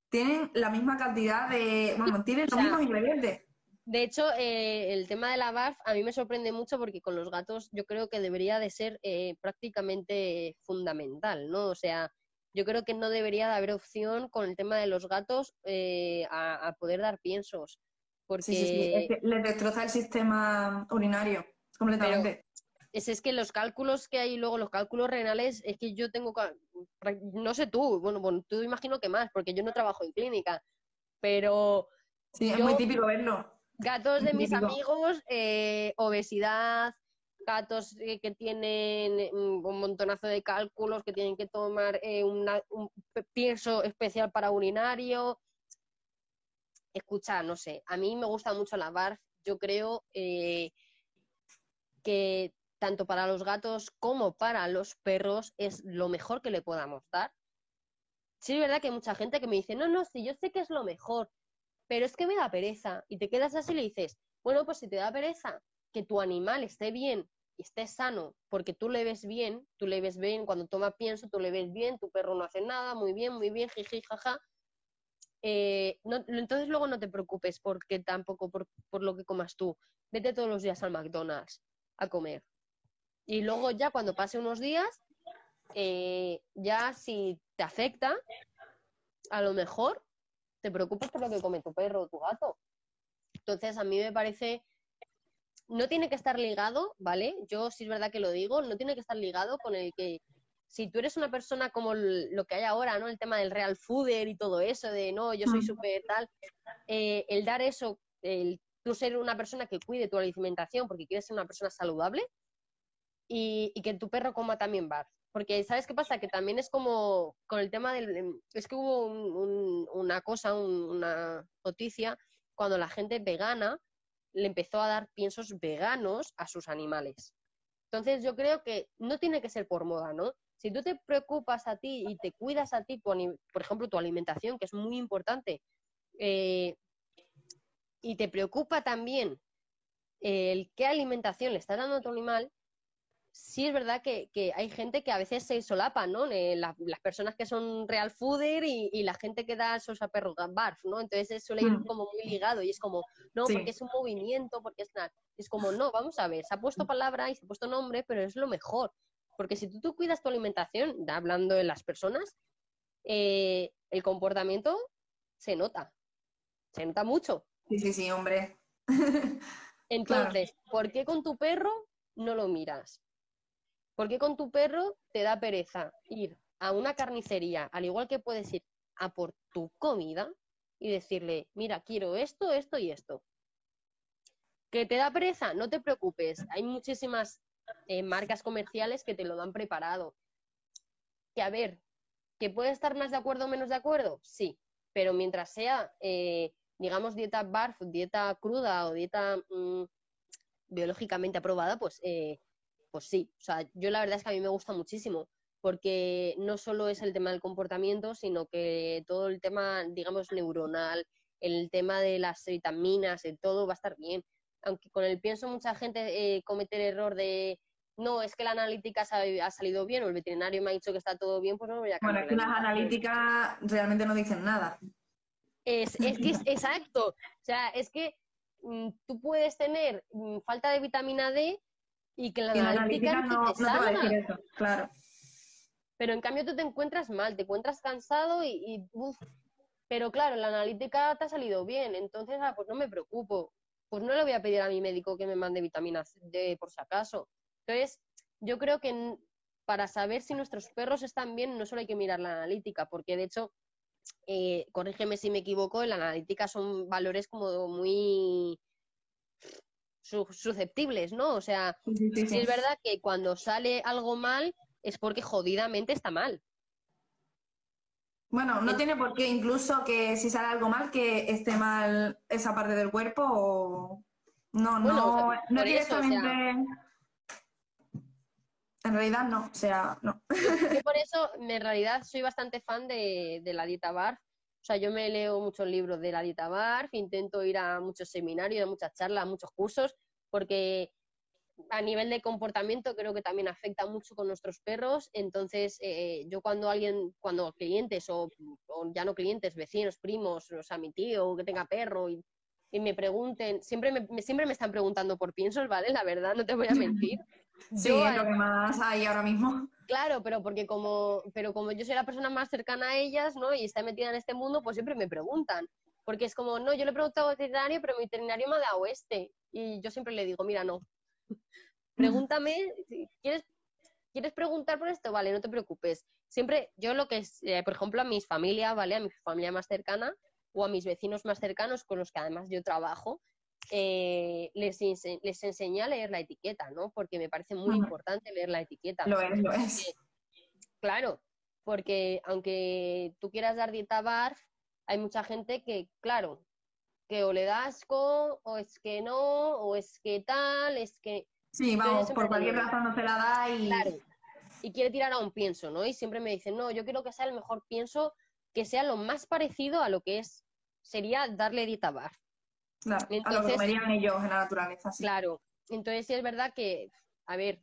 tienen la misma cantidad de, bueno, tienen los mismos ingredientes. De hecho, eh, el tema de la BARF a mí me sorprende mucho porque con los gatos yo creo que debería de ser eh, prácticamente fundamental, ¿no? O sea, yo creo que no debería de haber opción con el tema de los gatos eh, a, poder dar piensos. Porque... Sí, sí, Es que les destroza el sistema urinario completamente. es, es que los cálculos que hay luego, los cálculos renales, es que yo tengo, no sé tú, bueno, bueno, tú imagino que más, porque yo no trabajo en clínica, pero... Sí, es muy típico verlo. Gatos de mis amigos, eh, obesidad, gatos eh, que tienen mm, un montonazo de cálculos, que tienen que tomar eh, un pienso especial para urinario. Escucha, no sé, a mí me gusta mucho la BARF. Yo creo eh, que tanto para los gatos como para los perros es lo mejor que le podamos dar. Sí, es verdad que hay mucha gente que me dice, no, no, sí, yo sé que es lo mejor, pero es que me da pereza. Y te quedas así y le dices, bueno, pues si te da pereza que tu animal esté bien y esté sano, porque tú le ves bien, tú le ves bien, cuando toma pienso, tú le ves bien, tu perro no hace nada, muy bien, muy bien, jiji, jaja. Eh, entonces luego no te preocupes porque tampoco por, lo que comas tú. Vete todos los días al McDonald's a comer. Y luego ya cuando pase unos días, eh, ya si te afecta, a lo mejor te preocupas por lo que come tu perro o tu gato. Entonces a mí me parece no tiene que estar ligado, ¿vale? Yo sí es verdad que lo digo, no tiene que estar ligado con el que si tú eres una persona como lo que hay ahora, ¿no? El tema del real fooder y todo eso, de no, yo soy súper tal, eh, el dar eso, el tú ser una persona que cuide tu alimentación porque quieres ser una persona saludable y, que tu perro coma también bar. porque ¿sabes qué pasa? Que también es como con el tema del... Es que hubo una cosa, una noticia, cuando la gente vegana le empezó a dar piensos veganos a sus animales. Entonces yo creo que no tiene que ser por moda, ¿no? Si tú te preocupas a ti y te cuidas a ti, por, ejemplo, tu alimentación, que es muy importante, eh, y te preocupa también el qué alimentación le estás dando a tu animal, sí es verdad que, hay gente que a veces se solapa, ¿no? Eh, las personas que son real fooder y, la gente que da esos a perros barf, ¿no? Entonces suele ir como muy ligado y es como, no, porque es un movimiento, porque es nada. Es como, no, vamos a ver, se ha puesto palabra y se ha puesto nombre, pero es lo mejor. Porque si tú, cuidas tu alimentación, hablando de las personas, eh, el comportamiento se nota. Se nota mucho. Sí, sí, sí, hombre. Entonces, ¿por qué con tu perro no lo miras? ¿Por qué con tu perro te da pereza ir a una carnicería, al igual que puedes ir a por tu comida y decirle, mira, quiero esto, esto y esto? ¿Que te da pereza? No te preocupes. Hay muchísimas eh, marcas comerciales que te lo dan preparado. Que a ver, ¿que puede estar más de acuerdo o menos de acuerdo? Sí, pero mientras sea, eh, digamos, dieta barf, dieta cruda o dieta mm, biológicamente aprobada, pues eh, pues sí, o sea, yo la verdad es que a mí me gusta muchísimo, porque no solo es el tema del comportamiento, sino que todo el tema, digamos, neuronal, el tema de las vitaminas, de todo va a estar bien. Aunque con el pienso mucha gente eh, comete el error de no, es que la analítica ha salido bien o el veterinario me ha dicho que está todo bien, pues no voy a Bueno, es que las analíticas realmente no dicen nada. Es, es que es exacto. O sea, es que mm, tú puedes tener mm, falta de vitamina D y que la, analítica, no, te, va a decir eso, claro. Pero en cambio tú te encuentras mal, te encuentras cansado y, y pero claro, la analítica te ha salido bien, entonces ah, pues no me preocupo. Pues no le voy a pedir a mi médico que me mande vitaminas D por si acaso. Entonces, yo creo que para saber si nuestros perros están bien, no solo hay que mirar la analítica, porque de hecho, eh, corrígeme si me equivoco, en la analítica son valores como muy susceptibles, ¿no? O sea, sí, es verdad que cuando sale algo mal es porque jodidamente está mal. Bueno, no tiene por qué, incluso que si sale algo mal, que esté mal esa parte del cuerpo o... No, no, no directamente... En realidad no, o sea, no. Yo por eso, en realidad, soy bastante fan de, de la dieta bar o sea, yo me leo muchos libros de la dieta BARF, intento ir a muchos seminarios, a muchas charlas, a muchos cursos, porque a nivel de comportamiento creo que también afecta mucho con nuestros perros. Entonces, eh, yo cuando alguien, cuando clientes o, ya no clientes, vecinos, primos, o sea, mi tío que tenga perro y, me pregunten, siempre me, siempre me están preguntando por piensos, ¿vale? La verdad, no te voy a mentir. Sí, es lo que más hay ahora mismo. Claro, pero porque como, pero como yo soy la persona más cercana a ellas, ¿no? Y está metida en este mundo, pues siempre me preguntan. Porque es como, no, yo le he preguntado al veterinario, pero mi veterinario me ha dado este. Y yo siempre le digo, mira, no. Pregúntame, ¿quieres, ¿quieres preguntar por esto? Vale, no te preocupes. Siempre, yo lo que es, eh, por ejemplo, a mis familia, ¿vale? A mi familia más cercana o a mis vecinos más cercanos con los que además yo trabajo, eh, les, les enseñé a leer la etiqueta, ¿no? Porque me parece muy importante leer la etiqueta. Lo es, lo es. claro, porque aunque tú quieras dar dieta barf, hay mucha gente que, claro, que o le da asco, o es que no, o es que tal, es que... Sí, vamos, por cualquier razón no se la da y... Claro, y quiere tirar a un pienso, ¿no? Y siempre me dicen, no, yo quiero que sea el mejor pienso, que sea lo más parecido a lo que es, sería darle dieta barf. Claro, a lo que comerían ellos en la naturaleza. Claro, entonces sí es verdad que, a ver,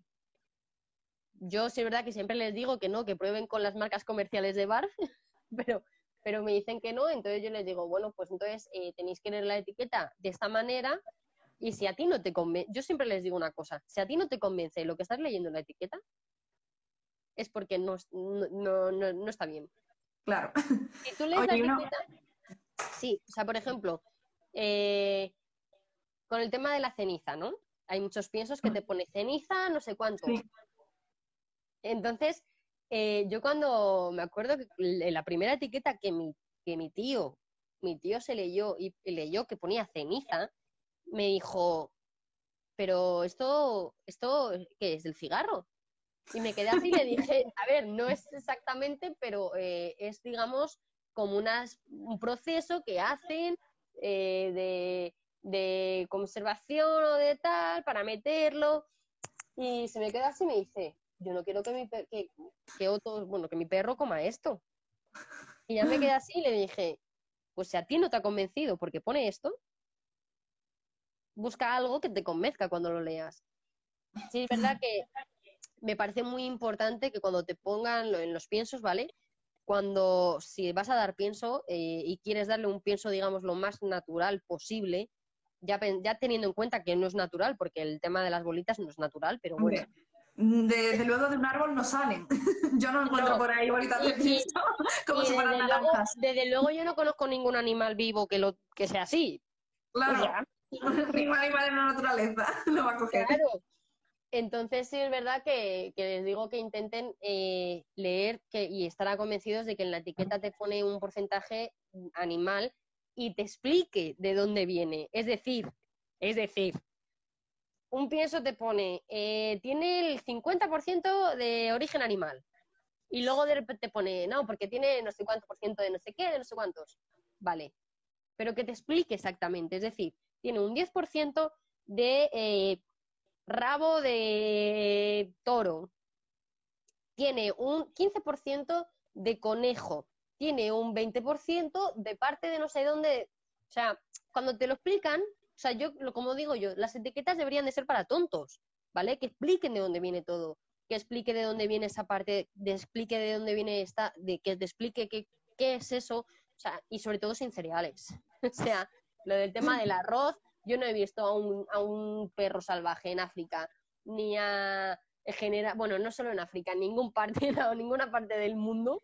yo sí es verdad que siempre les digo que no, que prueben con las marcas comerciales de bar, pero, pero me dicen que no, entonces yo les digo, bueno, pues entonces eh, tenéis que leer la etiqueta de esta manera y si a ti no te convence, yo siempre les digo una cosa, si a ti no te convence lo que estás leyendo en la etiqueta, es porque no, no, no, no está bien. Claro. Si tú lees la etiqueta, sí, o sea, por ejemplo, eh, con el tema de la ceniza, ¿no? Hay muchos piensos que te pone ceniza, no sé cuánto. Entonces, eh, yo cuando me acuerdo que la primera etiqueta que mi, que mi tío, mi tío se leyó y leyó que ponía ceniza, me dijo, pero esto, esto, ¿qué es? ¿Del cigarro? Y me quedé así y le dije, a ver, no es exactamente, pero eh, es, digamos, como unas, un proceso que hacen eh, de, de, conservación o de tal para meterlo. Y se me queda así y me dice, yo no quiero que mi, que, que otro, bueno, que mi perro coma esto. Y ya me quedé así y le dije, pues si a ti no te ha convencido porque pone esto, busca algo que te convenzca cuando lo leas. Sí, es verdad que me parece muy importante que cuando te pongan en los piensos, ¿vale? Cuando, si vas a dar pienso eh, y quieres darle un pienso, digamos, lo más natural posible, ya, ya teniendo en cuenta que no es natural, porque el tema de las bolitas no es natural, pero bueno. Desde luego de un árbol no salen. yo no encuentro por ahí bolitas de pienso como si fueran naranjas. desde luego yo no conozco ningún animal vivo que, lo, que sea así. Claro. ningún animal en la naturaleza lo va a coger. Claro. Entonces sí es verdad que, les digo que intenten eh, leer y estar convencidos de que en la etiqueta te pone un porcentaje animal y te explique de dónde viene. Es decir, es decir, un pienso te pone, eh, tiene el 50% de origen animal. Y luego te pone, no, porque tiene no sé cuánto por ciento de no sé qué, de no sé cuántos. Vale. Pero que te explique exactamente. Es decir, tiene un 10% de eh, rabo de toro, tiene un 15% de conejo, tiene un 20% de parte de no sé dónde. O sea, cuando te lo explican, o sea, yo, como digo yo, las etiquetas deberían de ser para tontos, ¿vale? Que expliquen de dónde viene todo, que explique de dónde viene esa parte, de explique de dónde viene esta, de que te explique qué, qué es eso, o sea, y sobre todo sin cereales. o sea, lo del tema del arroz, yo no he visto a un, a un perro salvaje en África, ni a general, bueno, no solo en África, en ningún parte, ninguna parte del mundo,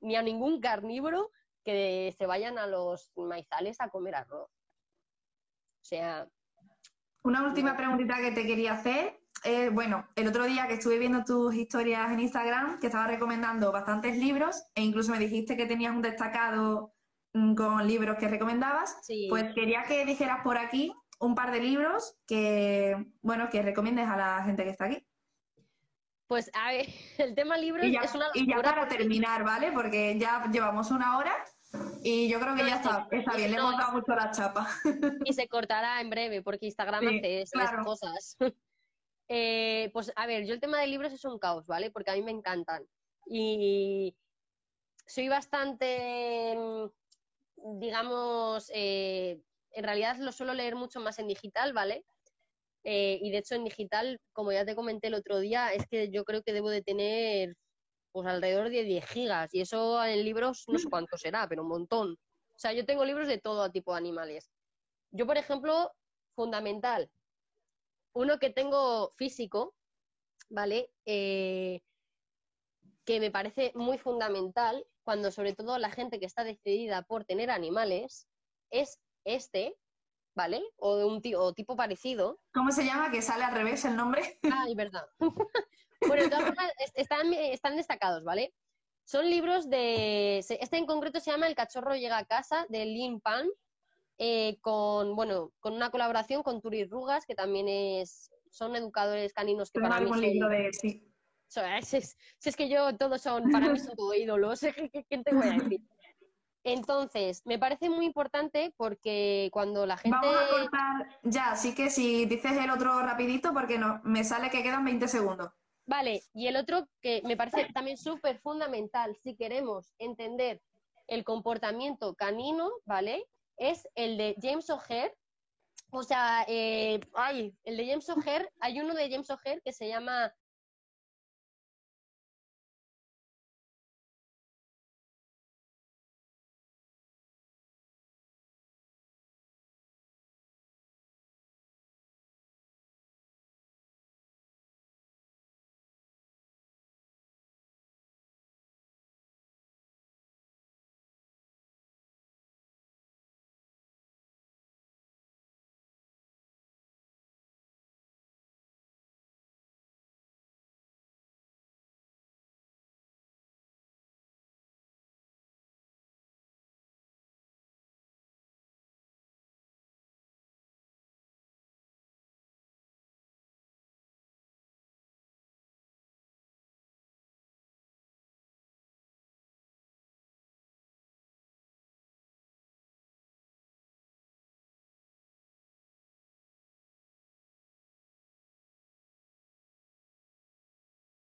ni a ningún carnívoro que se vayan a los maizales a comer arroz. O sea. Una última preguntita que te quería hacer. Eh, bueno, el otro día que estuve viendo tus historias en Instagram, que estabas recomendando bastantes libros, e incluso me dijiste que tenías un destacado con libros que recomendabas, pues quería que dijeras por aquí un par de libros que, bueno, que recomiendes a la gente que está aquí. Pues a ver, el tema libros es una Y ya para terminar, ¿vale? Porque ya llevamos una hora y yo creo que ya está, está bien, le hemos dado mucho la chapa. Y se cortará en breve porque Instagram hace esas cosas. Eh, pues a ver, yo el tema de libros es un caos, ¿vale? Porque a mí me encantan. Y soy bastante mm, digamos, eh, en realidad lo suelo leer mucho más en digital, ¿vale? Eh, y de hecho en digital, como ya te comenté el otro día, es que yo creo que debo de tener pues alrededor de 10 gigas y eso en libros no sé cuánto será, pero un montón. O sea, yo tengo libros de todo tipo de animales. Yo, por ejemplo, fundamental, uno que tengo físico, ¿vale? Eh, que me parece muy fundamental cuando sobre todo la gente que está decidida por tener animales es este, ¿vale? O de un tipo parecido. ¿Cómo se llama? Que sale al revés el nombre. Ah, es verdad. bueno, de todas formas, están, están destacados, ¿vale? Son libros de. Este en concreto se llama El cachorro llega a casa, de Lin Pan, eh, con, bueno, con una colaboración con Turi Rugas, que también es, son educadores caninos que para mí libro de, sí. Si es, que yo, todos son, para mí son todo ídolos, ¿qué te voy a decir? Entonces, me parece muy importante porque cuando la gente... Vamos a cortar ya, así que si dices el otro rapidito porque no, me sale que quedan 20 segundos. Vale, y el otro que me parece también súper fundamental si queremos entender el comportamiento canino, ¿vale? Es el de James O'Hare. O sea, eh, ay, el de James O'Hare, hay uno de James O'Hare que se llama